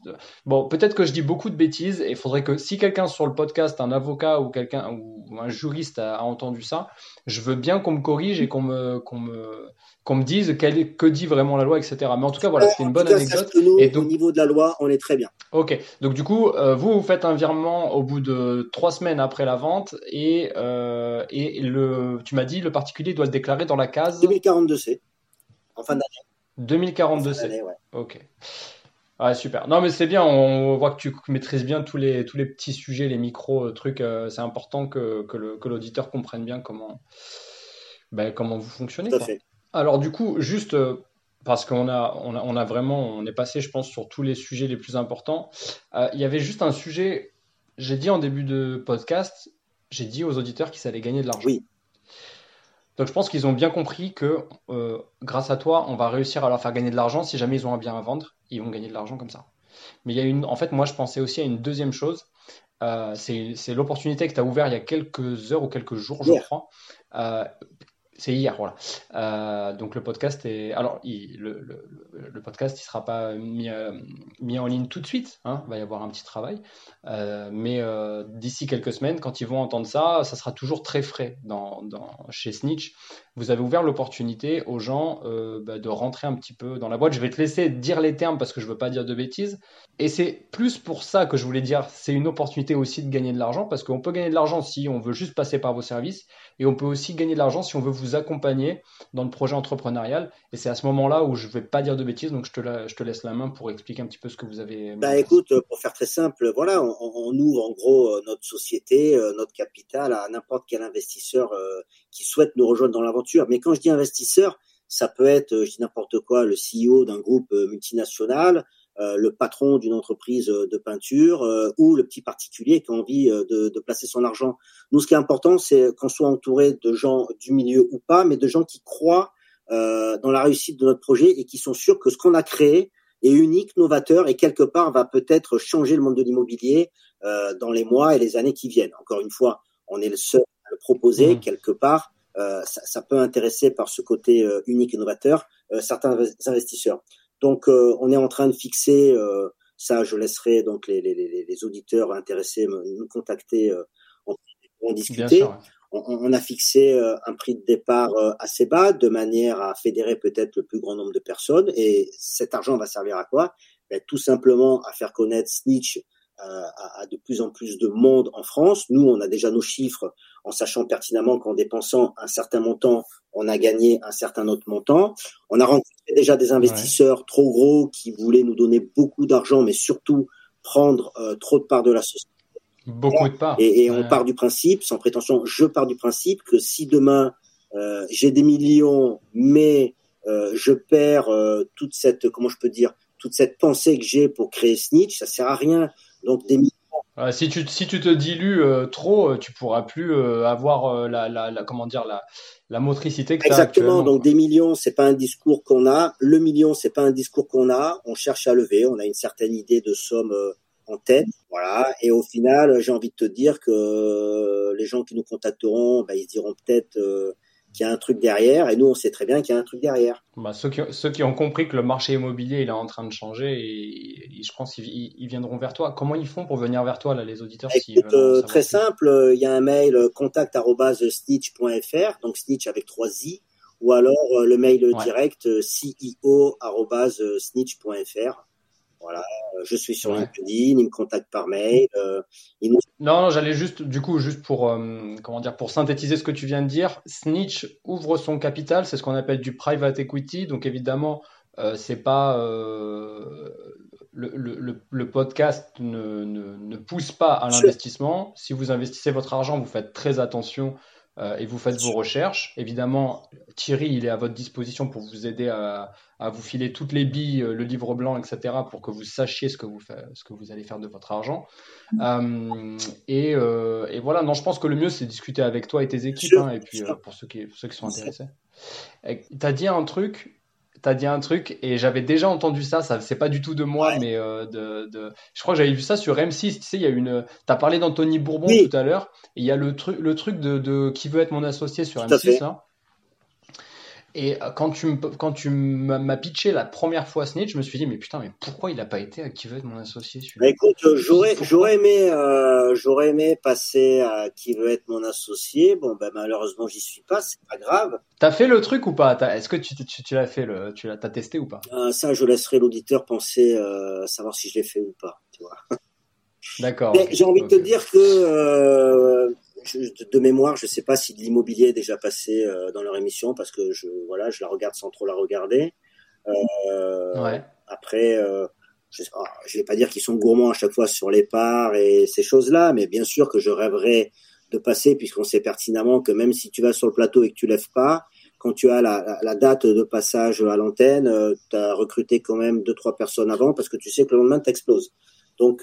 bon, peut-être que je dis beaucoup de bêtises. Et il faudrait que si quelqu'un sur le podcast, un avocat ou quelqu'un ou un juriste a, entendu ça, je veux bien qu'on me corrige et qu'on me, qu'on me qu'on me dise que dit vraiment la loi, etc. Mais en tout cas, voilà, c'était une bonne anecdote. et donc, au niveau de la loi, on est très bien. Ok. Donc du coup, euh, vous, vous faites un virement au bout de trois semaines après la vente et, euh, et le, tu m'as dit, le particulier doit le déclarer dans la case 2042C, en fin d'année. 2042C. ouais. Ok. Ah, super. Non, mais c'est bien. On voit que tu maîtrises bien tous les, tous les petits sujets, les micros, euh, trucs. c'est important que, que l'auditeur comprenne bien comment, ben, comment vous fonctionnez. Tout à fait. Alors du coup, juste euh, parce qu'on a, on a, vraiment, on est passé, je pense, sur tous les sujets les plus importants. Euh, il y avait juste un sujet, j'ai dit en début de podcast, j'ai dit aux auditeurs qu'ils allaient gagner de l'argent. Oui. Donc je pense qu'ils ont bien compris que euh, grâce à toi, on va réussir à leur faire gagner de l'argent. Si jamais ils ont un bien à vendre, ils vont gagner de l'argent comme ça. Mais il y a une, en fait, moi je pensais aussi à une deuxième chose. c'est l'opportunité que tu as ouvert il y a quelques heures ou quelques jours, je crois, c'est hier, voilà. Euh, donc le podcast est, alors il, le, podcast il sera pas mis, euh, mis en ligne tout de suite, hein, il va y avoir un petit travail, euh, mais d'ici quelques semaines, quand ils vont entendre ça, ça sera toujours très frais dans, chez Snitch. Vous avez ouvert l'opportunité aux gens bah, de rentrer un petit peu dans la boîte. Je vais te laisser dire les termes parce que je veux pas dire de bêtises. Et c'est plus pour ça que je voulais dire, c'est une opportunité aussi de gagner de l'argent parce qu'on peut gagner de l'argent si on veut juste passer par vos services et on peut aussi gagner de l'argent si on veut vous accompagner dans le projet entrepreneurial. Et c'est à ce moment-là où je ne vais pas dire de bêtises, donc je te, je te laisse la main pour expliquer un petit peu ce que vous avez. Bah écoute, pour faire très simple, voilà, on, ouvre en gros euh, notre société, euh, notre capital à n'importe quel investisseur euh, qui souhaite nous rejoindre dans l'aventure. Mais quand je dis investisseur, ça peut être, je dis n'importe quoi, le CEO d'un groupe multinational, le patron d'une entreprise euh, de peinture euh, ou le petit particulier qui a envie de, de, placer son argent. Nous, ce qui est important, c'est qu'on soit entouré de gens du milieu ou pas, mais de gens qui croient dans la réussite de notre projet et qui sont sûrs que ce qu'on a créé est unique, novateur et quelque part va peut-être changer le monde de l'immobilier dans les mois et les années qui viennent. Encore une fois, on est le seul à le proposer mmh. quelque part. Ça, ça, peut intéresser par ce côté unique et novateur certains investisseurs. Donc, euh, on est en train de fixer, euh, ça, je laisserai donc les, les, les auditeurs intéressés me, nous contacter, euh, en discuter. On, on, a fixé un prix de départ assez bas, de manière à fédérer peut-être le plus grand nombre de personnes. Et cet argent va servir à quoi? Ben, Tout simplement à faire connaître Snitch à, à, de plus en plus de monde en France. Nous, on a déjà nos chiffres en sachant pertinemment qu'en dépensant un certain montant, on a gagné un certain autre montant. On a rencontré déjà des investisseurs trop gros qui voulaient nous donner beaucoup d'argent, mais surtout prendre euh, trop de parts de la société. Beaucoup de parts. Et, on part du principe, sans prétention, je pars du principe que si demain euh, j'ai des millions, mais euh, je perds toute cette, comment je peux dire, toute cette pensée que j'ai pour créer Snitch, ça sert à rien. Donc des millions si, tu, si tu te dilues trop, tu pourras plus avoir la, la, la, comment dire, la, la motricité que Exactement. Donc des millions, c'est pas un discours qu'on a. Le million, c'est pas un discours qu'on a. On cherche à lever. On a une certaine idée de somme en tête. Voilà. Et au final, j'ai envie de te dire que les gens qui nous contacteront, bah, ils diront peut-être qu'il y a un truc derrière, et nous on sait très bien qu'il y a un truc derrière. Bah, ceux, qui, ceux, qui, ont compris que le marché immobilier il est en train de changer, et, je pense qu'ils viendront vers toi. Comment ils font pour venir vers toi, là, les auditeurs Écoute, euh, Très simple, il y a un mail euh, contact.snitch.fr, donc snitch avec trois i, ou alors euh, le mail direct ceo.snitch.fr. Voilà, euh, je suis sur LinkedIn, il me contacte par mail. Euh, non, j'allais juste, du coup, juste pour euh, comment dire, pour synthétiser ce que tu viens de dire, Snitch ouvre son capital, c'est ce qu'on appelle du private equity. Donc évidemment, c'est pas le, le, le, podcast ne, ne, ne, pousse pas à l'investissement. Si vous investissez votre argent, vous faites très attention euh, et vous faites vos recherches. Évidemment, Thierry, il est à votre disposition pour vous aider à, vous filer toutes les billes, euh, le livre blanc, etc., pour que vous sachiez ce que vous, ce que vous allez faire de votre argent. Euh, et, voilà, non, je pense que le mieux, c'est discuter avec toi et tes équipes, hein, et puis pour ceux qui, ceux qui sont intéressés. Tu as dit un truc t'as dit un truc et j'avais déjà entendu ça. Ça c'est pas du tout de moi, mais euh, de, de, Je crois que j'avais vu ça sur M6. Tu sais, il y a une. T'as parlé d'Anthony Bourbon tout à l'heure. Et il y a le truc, le truc de, de, qui veut être mon associé sur M6. Là. Et euh, quand tu, quand tu m'as pitché la première fois Snitch, je me suis dit, mais putain, mais pourquoi il n'a pas été à qui veut être mon associé bah, Écoute, j'aurais, j'aurais aimé, euh, j'aurais aimé passer à qui veut être mon associé. Bon, ben malheureusement, j'y suis pas, c'est pas grave. T'as fait le truc ou pas? Est-ce que tu, tu, tu l'as fait, le, tu l'as testé ou pas? Euh, Ça, je laisserai l'auditeur penser, euh, savoir si je l'ai fait ou pas. Tu vois. D'accord. J'ai envie de te dire que euh, de mémoire, je ne sais pas si de l'immobilier est déjà passé euh, dans leur émission parce que je voilà, je la regarde sans trop la regarder. Euh, après, euh, je ne vais pas dire qu'ils sont gourmands à chaque fois sur les parts et ces choses-là, mais bien sûr que je rêverais de passer puisqu'on sait pertinemment que même si tu vas sur le plateau et que tu lèves pas, quand tu as la, date de passage à l'antenne, tu as recruté quand même deux trois personnes avant parce que tu sais que le lendemain t'exploses. Donc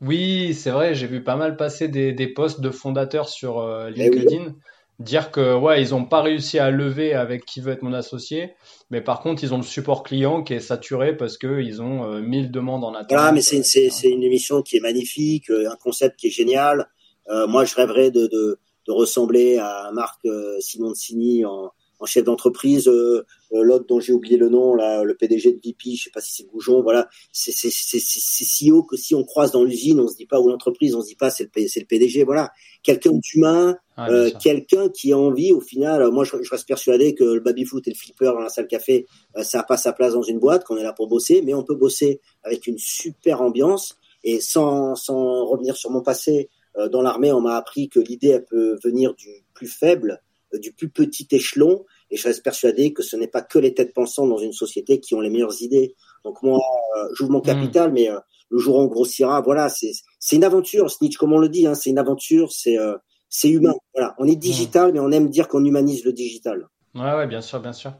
oui, c'est vrai, j'ai vu pas mal passer des, des posts de fondateurs sur euh, eh LinkedIn dire que ouais, ils n'ont pas réussi à lever avec qui veut être mon associé, mais par contre, ils ont le support client qui est saturé parce qu'ils ont euh, 1000 demandes en attente. Voilà, mais c'est une, une émission qui est magnifique, euh, un concept qui est génial. Euh, moi, je rêverais de, de, de ressembler à Marc Simoncini en, en chef d'entreprise, euh, euh, l'autre dont j'ai oublié le nom, là, le PDG de VP, je sais pas si c'est Goujon, voilà, c'est si haut que si on croise dans l'usine, on se dit pas ou l'entreprise, on se dit pas c'est le, PDG, voilà, quelqu'un d'humain, euh, quelqu'un qui a envie, au final, moi je, je reste persuadé que le baby foot et le flipper dans la salle café, ça n'a pas sa place dans une boîte, qu'on est là pour bosser, mais on peut bosser avec une super ambiance. Et sans, sans revenir sur mon passé. dans l'armée, on m'a appris que l'idée elle peut venir du plus faible du plus petit échelon. Et je reste persuadé que ce n'est pas que les têtes pensantes dans une société qui ont les meilleures idées. Donc moi, euh, j'ouvre mon hmm. capital, mais euh, le jour où on grossira, voilà, c'est une aventure. Snitch, comme on le dit, hein, c'est une aventure, c'est euh, humain. Voilà, on est hmm. digital, mais on aime dire qu'on humanise le digital. Ouais, ouais, bien sûr, bien sûr.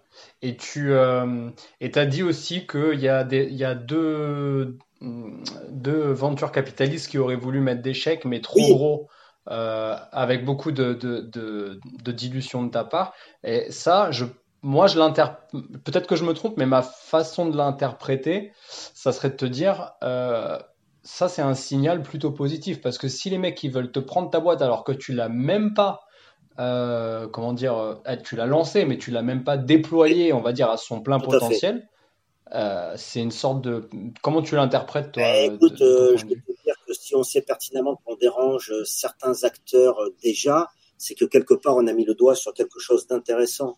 Et tu euh, et as dit aussi qu'il y a des il y a deux deux ventures capitalistes qui auraient voulu mettre des chèques, mais trop gros euh, avec beaucoup de, de, de, de, dilution de ta part. Et ça, je, moi, je peut-être que je me trompe, mais ma façon de l'interpréter, ça serait de te dire, euh, ça, c'est un signal plutôt positif. Parce que si les mecs, ils veulent te prendre ta boîte alors que tu l'as même pas, euh, comment dire, tu l'as lancé, mais tu l'as même pas déployé, on va dire, à son plein potentiel. Euh, c'est une sorte de. Comment tu l'interprètes, toi eh, Écoute, je peux te dire si on sait pertinemment qu'on dérange certains acteurs euh, déjà, c'est que quelque part on a mis le doigt sur quelque chose d'intéressant.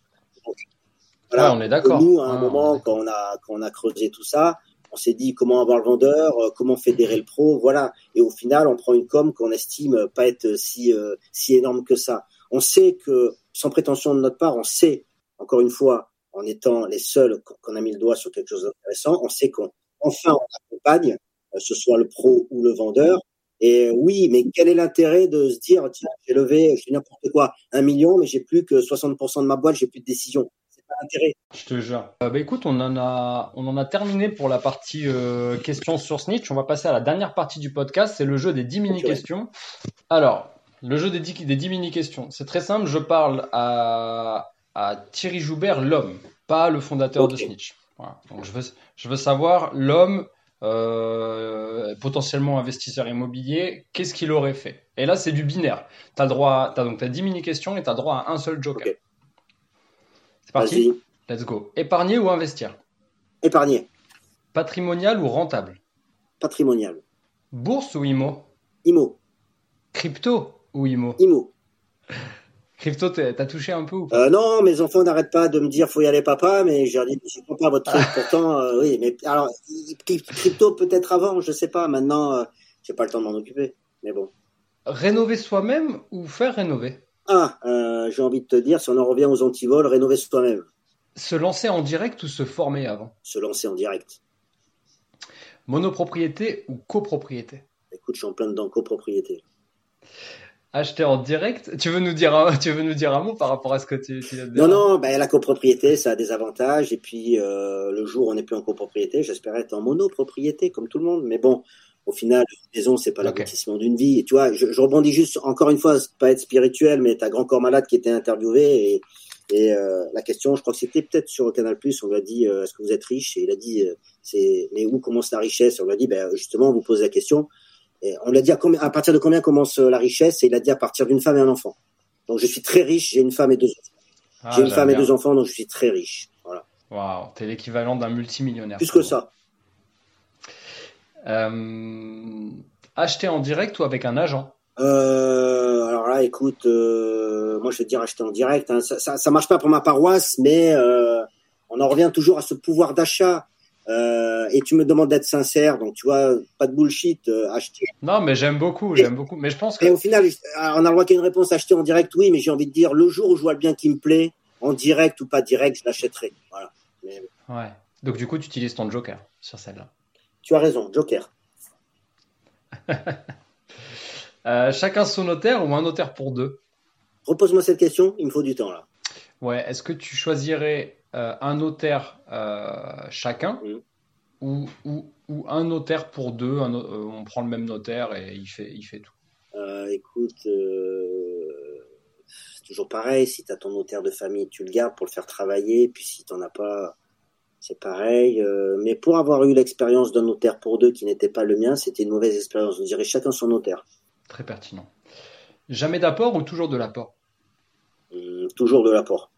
Voilà, on est d'accord. Nous, à un moment, quand on a quand on a creusé tout ça, on s'est dit comment avoir le vendeur, comment fédérer le pro, voilà. Et au final, on prend une com qu'on estime pas être si si énorme que ça. On sait que, sans prétention de notre part, on sait encore une fois en étant les seuls qu'on a mis le doigt sur quelque chose d'intéressant, on sait qu'on enfin on accompagne, euh, ce soit le pro ou le vendeur. Et euh, oui, mais quel est l'intérêt de se dire tiens, j'ai levé, je n'importe quoi, un million, mais j'ai plus que 60% de ma boîte, j'ai plus de décision. C'est pas intérêt. Je te jure. Euh, bah écoute, on en a, on en a terminé pour la partie euh, questions sur Snitch. On va passer à la dernière partie du podcast, c'est le jeu des 10 mini-questions. Alors, le jeu des 10, des 10 mini-questions. C'est très simple, je parle à, à Thierry Joubert, l'homme, pas le fondateur de. Snitch. Voilà. Donc je veux, je veux savoir, l'homme, euh, potentiellement investisseur immobilier, qu'est-ce qu'il aurait fait? Et là, c'est du binaire. Tu as droit, donc t'as 10 mini-questions et tu as droit à un seul joker. Ok. C'est parti? Let's go. Épargner ou investir? Épargner, Patrimonial ou rentable? Patrimonial, Bourse ou IMO IMO, Crypto ou IMO IMO. Crypto, t'as touché un peu ou pas? Euh, non, mes enfants n'arrêtent pas de me dire faut y aller papa, mais je leur dis je comprends pas votre truc. Pourtant, euh, oui, mais alors cryp- crypto peut-être avant, je sais pas. Maintenant, euh, j'ai pas le temps de m'en occuper. Mais bon. Rénover soi-même ou faire rénover? Ah, euh, j'ai envie de te dire, si on en revient aux antivols, rénover soi-même, Se lancer en direct ou se former avant? Se lancer en direct. Monopropriété ou copropriété? Écoute, je suis en plein dedans copropriété. Acheter en direct Tu veux nous dire un, tu veux nous dire un mot par rapport à ce que tu, de dire? Non, non, ben, la copropriété, ça a des avantages. Et puis, euh, le jour où on n'est plus en copropriété, j'espère être en monopropriété, comme tout le monde. Mais bon, au final, une maison, c'est pas l'aboutissement d'une vie. Et tu vois, je, je rebondis juste, encore une fois, pas être spirituel, mais t'as Grand Corps Malade qui était interviewé. Et, et euh, la question, je crois que c'était peut-être sur Canal+, on lui a dit, euh, est-ce que vous êtes riche? Et il a dit, c'est, mais où commence la richesse? On lui a dit, ben, justement, on vous pose la question. Et on lui a dit, à, combien, à partir de combien commence euh, la richesse? Et il a dit, à partir d'une femme et un enfant. Donc, je suis très riche, j'ai une femme et deux enfants. Ah, J'ai une femme et deux enfants, donc je suis très riche. Voilà. Waouh, t'es l'équivalent d'un multimillionnaire. Plus que ça. Euh, acheter en direct ou avec un agent? Euh, alors là, écoute, euh, moi je vais te dire acheter en direct. Hein. Ça, ça, ça marche pas pour ma paroisse, mais on en revient toujours à ce pouvoir d'achat. Euh, et tu me demandes d'être sincère, donc tu vois, pas de bullshit, euh, acheter. Non, mais j'aime beaucoup, j'aime beaucoup. Mais je pense que Et au final, on a le droit qu'à une réponse acheter en direct, oui, mais j'ai envie de dire le jour où je vois le bien qui me plaît, en direct ou pas direct, je l'achèterai. Voilà. Mais, Ouais. Donc du coup, tu utilises ton joker sur celle-là. tu as raison, Joker. Euh, chacun son notaire ou un notaire pour deux? Repose-moi cette question, il me faut du temps là. Ouais. Est-ce que tu choisirais euh, un notaire euh, chacun Mhm. ou, ou, ou un notaire pour deux un euh, On prend le même notaire et il fait, il fait tout. Écoute, c'est toujours pareil. Si tu as ton notaire de famille, tu le gardes pour le faire travailler. Puis si tu n'en as pas, c'est pareil. Mais pour avoir eu l'expérience d'un notaire pour deux qui n'était pas le mien, c'était une mauvaise expérience. On dirait chacun son notaire. Très pertinent. Jamais d'apport ou toujours de l'apport? Hum, toujours de l'apport.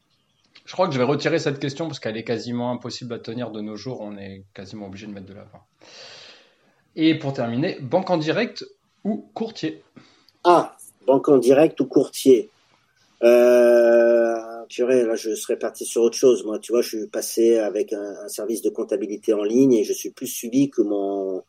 Je crois que je vais retirer cette question parce qu'elle est quasiment impossible à tenir de nos jours. On est quasiment obligé de mettre de l'apport. Et pour terminer, banque en direct ou courtier? Ah, banque en direct ou courtier? Euh, là, je serais parti sur autre chose. Moi, tu vois, je suis passé avec un, un service de comptabilité en ligne et je suis plus suivi que mon,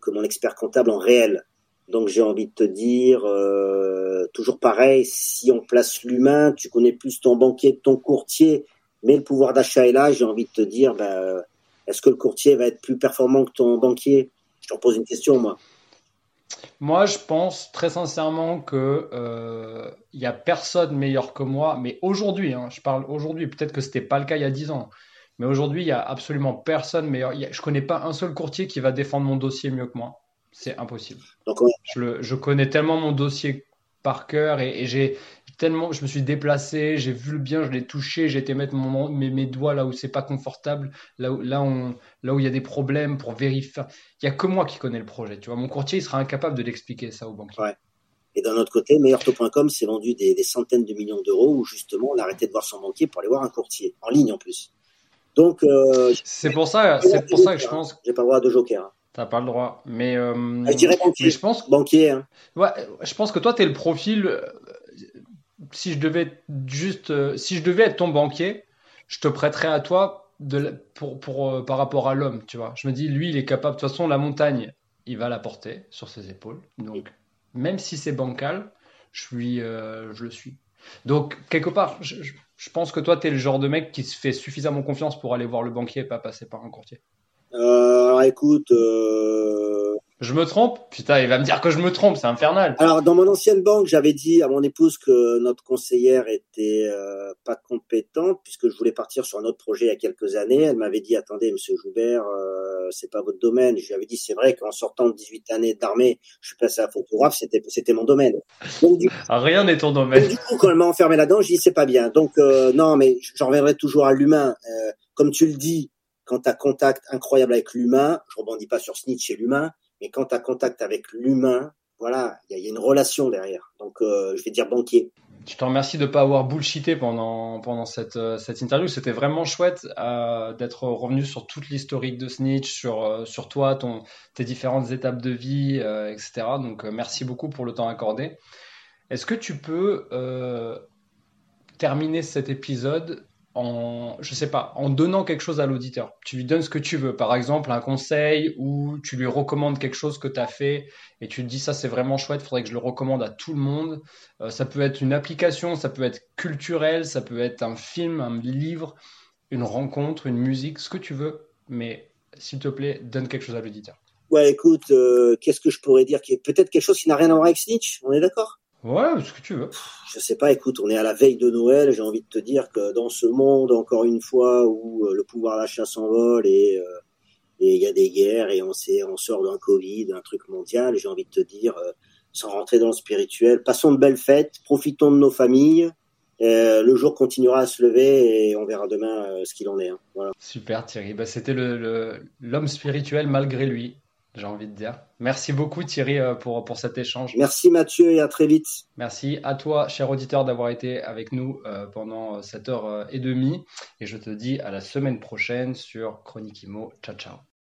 que mon expert comptable en réel. Donc, j'ai envie de te dire, euh, toujours pareil, si on place l'humain, tu connais plus ton banquier que ton courtier, mais le pouvoir d'achat est là, j'ai envie de te dire, ben, est-ce que le courtier va être plus performant que ton banquier? Je te pose une question, moi. Moi, je pense très sincèrement que euh, il y a personne meilleur que moi. Mais aujourd'hui, hein, je parle aujourd'hui. Peut-être que c'était pas le cas il y a 10 ans. Mais aujourd'hui, il y a absolument personne meilleur. Je connais pas un seul courtier qui va défendre mon dossier mieux que moi. C'est impossible. Donc, Je, le- je connais tellement mon dossier par cœur et, et j'ai tellement, je me suis déplacé, j'ai vu le bien, je l'ai touché, j'ai été mettre mon, mes, mes doigts là où c'est pas confortable, là où, là, on, là où il y a des problèmes pour vérifier. Il y a que moi qui connais le projet, tu vois. Mon courtier, il sera incapable de l'expliquer ça au banquier. Ouais. Et d'un autre côté, meilleurtaux.com s'est vendu des, des centaines de millions d'euros où justement on a arrêté de voir son banquier pour aller voir un courtier, en ligne en plus. Donc, euh, C'est pour ça, c'est pour ça que je pense que j'ai pas le droit de joker. hein. T'as pas le droit. Mais, euh, je mais pense, Banquier, hein. ouais, je pense que toi, tu es le profil. euh, Si je devais être juste, euh, si je devais être ton banquier, je te prêterais à toi de, la- pour, pour, euh, par rapport à l'homme, tu vois. Je me dis, lui, il est capable. De toute façon, la montagne, il va la porter sur ses épaules. Donc, même si c'est bancal, je suis, euh, je le suis. Donc, quelque part, je pense que toi, tu es le genre de mec qui se fait suffisamment confiance pour aller voir le banquier et pas passer par un courtier. Euh, alors écoute, euh, Je me trompe Putain, il va me dire que je me trompe, c'est infernal. Alors, dans mon ancienne banque, j'avais dit à mon épouse que notre conseillère était euh, pas compétente puisque je voulais partir sur un autre projet il y a quelques années. Elle m'avait dit, attendez, monsieur Joubert, euh, c'est pas votre domaine. Je lui avais dit, c'est vrai qu'en sortant de 18 années d'armée, je suis passé à photographe, c'était, c'était mon domaine. Donc, du, ah, Rien n'est ton domaine. du coup, quand elle m'a enfermé là-dedans, je dis, c'est pas bien. Donc, euh, non, mais j'en reviendrai toujours à l'humain. Euh, comme tu le dis, quand tu as contact incroyable avec l'humain, je rebondis pas sur Snitch et l'humain, mais quand tu as contact avec l'humain, voilà, il y, a une relation derrière. Donc, euh, je vais dire banquier. Je te remercie de ne pas avoir bullshité pendant, pendant cette, euh, cette interview. C'était vraiment chouette euh, d'être revenu sur toute l'historique de Snitch, sur, sur toi, ton, tes différentes étapes de vie, etc. Donc, merci beaucoup pour le temps accordé. Est-ce que tu peux terminer cet épisode en, je sais pas, en donnant quelque chose à l'auditeur. Tu lui donnes ce que tu veux. Par exemple, un conseil ou tu lui recommandes quelque chose que tu as fait et tu te dis ça c'est vraiment chouette, faudrait que je le recommande à tout le monde. Euh, ça peut être une application, ça peut être culturel, ça peut être un film, un livre, une rencontre, une musique, ce que tu veux. Mais s'il te plaît, donne quelque chose à l'auditeur. Ouais, écoute, euh, qu'est-ce que je pourrais dire Peut-être quelque chose qui n'a rien à voir avec Snitch, on est d'accord? Ouais, ce que tu veux. Je sais pas, écoute, on est à la veille de Noël, j'ai envie de te dire que dans ce monde, encore une fois, où euh, le pouvoir d'achat s'envole et euh, et il y a des guerres et on, on sort d'un Covid, d'un truc mondial, j'ai envie de te dire, euh, sans rentrer dans le spirituel, passons de belles fêtes, profitons de nos familles, le jour continuera à se lever et on verra demain ce qu'il en est. Hein. Voilà. Super Thierry, bah, c'était l'homme le, l'homme spirituel malgré lui j'ai envie de dire. Merci beaucoup Thierry euh, pour, pour cet échange. Merci Mathieu et à très vite. Merci à toi, cher auditeur, d'avoir été avec nous euh, pendant cette heure et demie. Et je te dis à la semaine prochaine sur Chronique Imo. Ciao, ciao.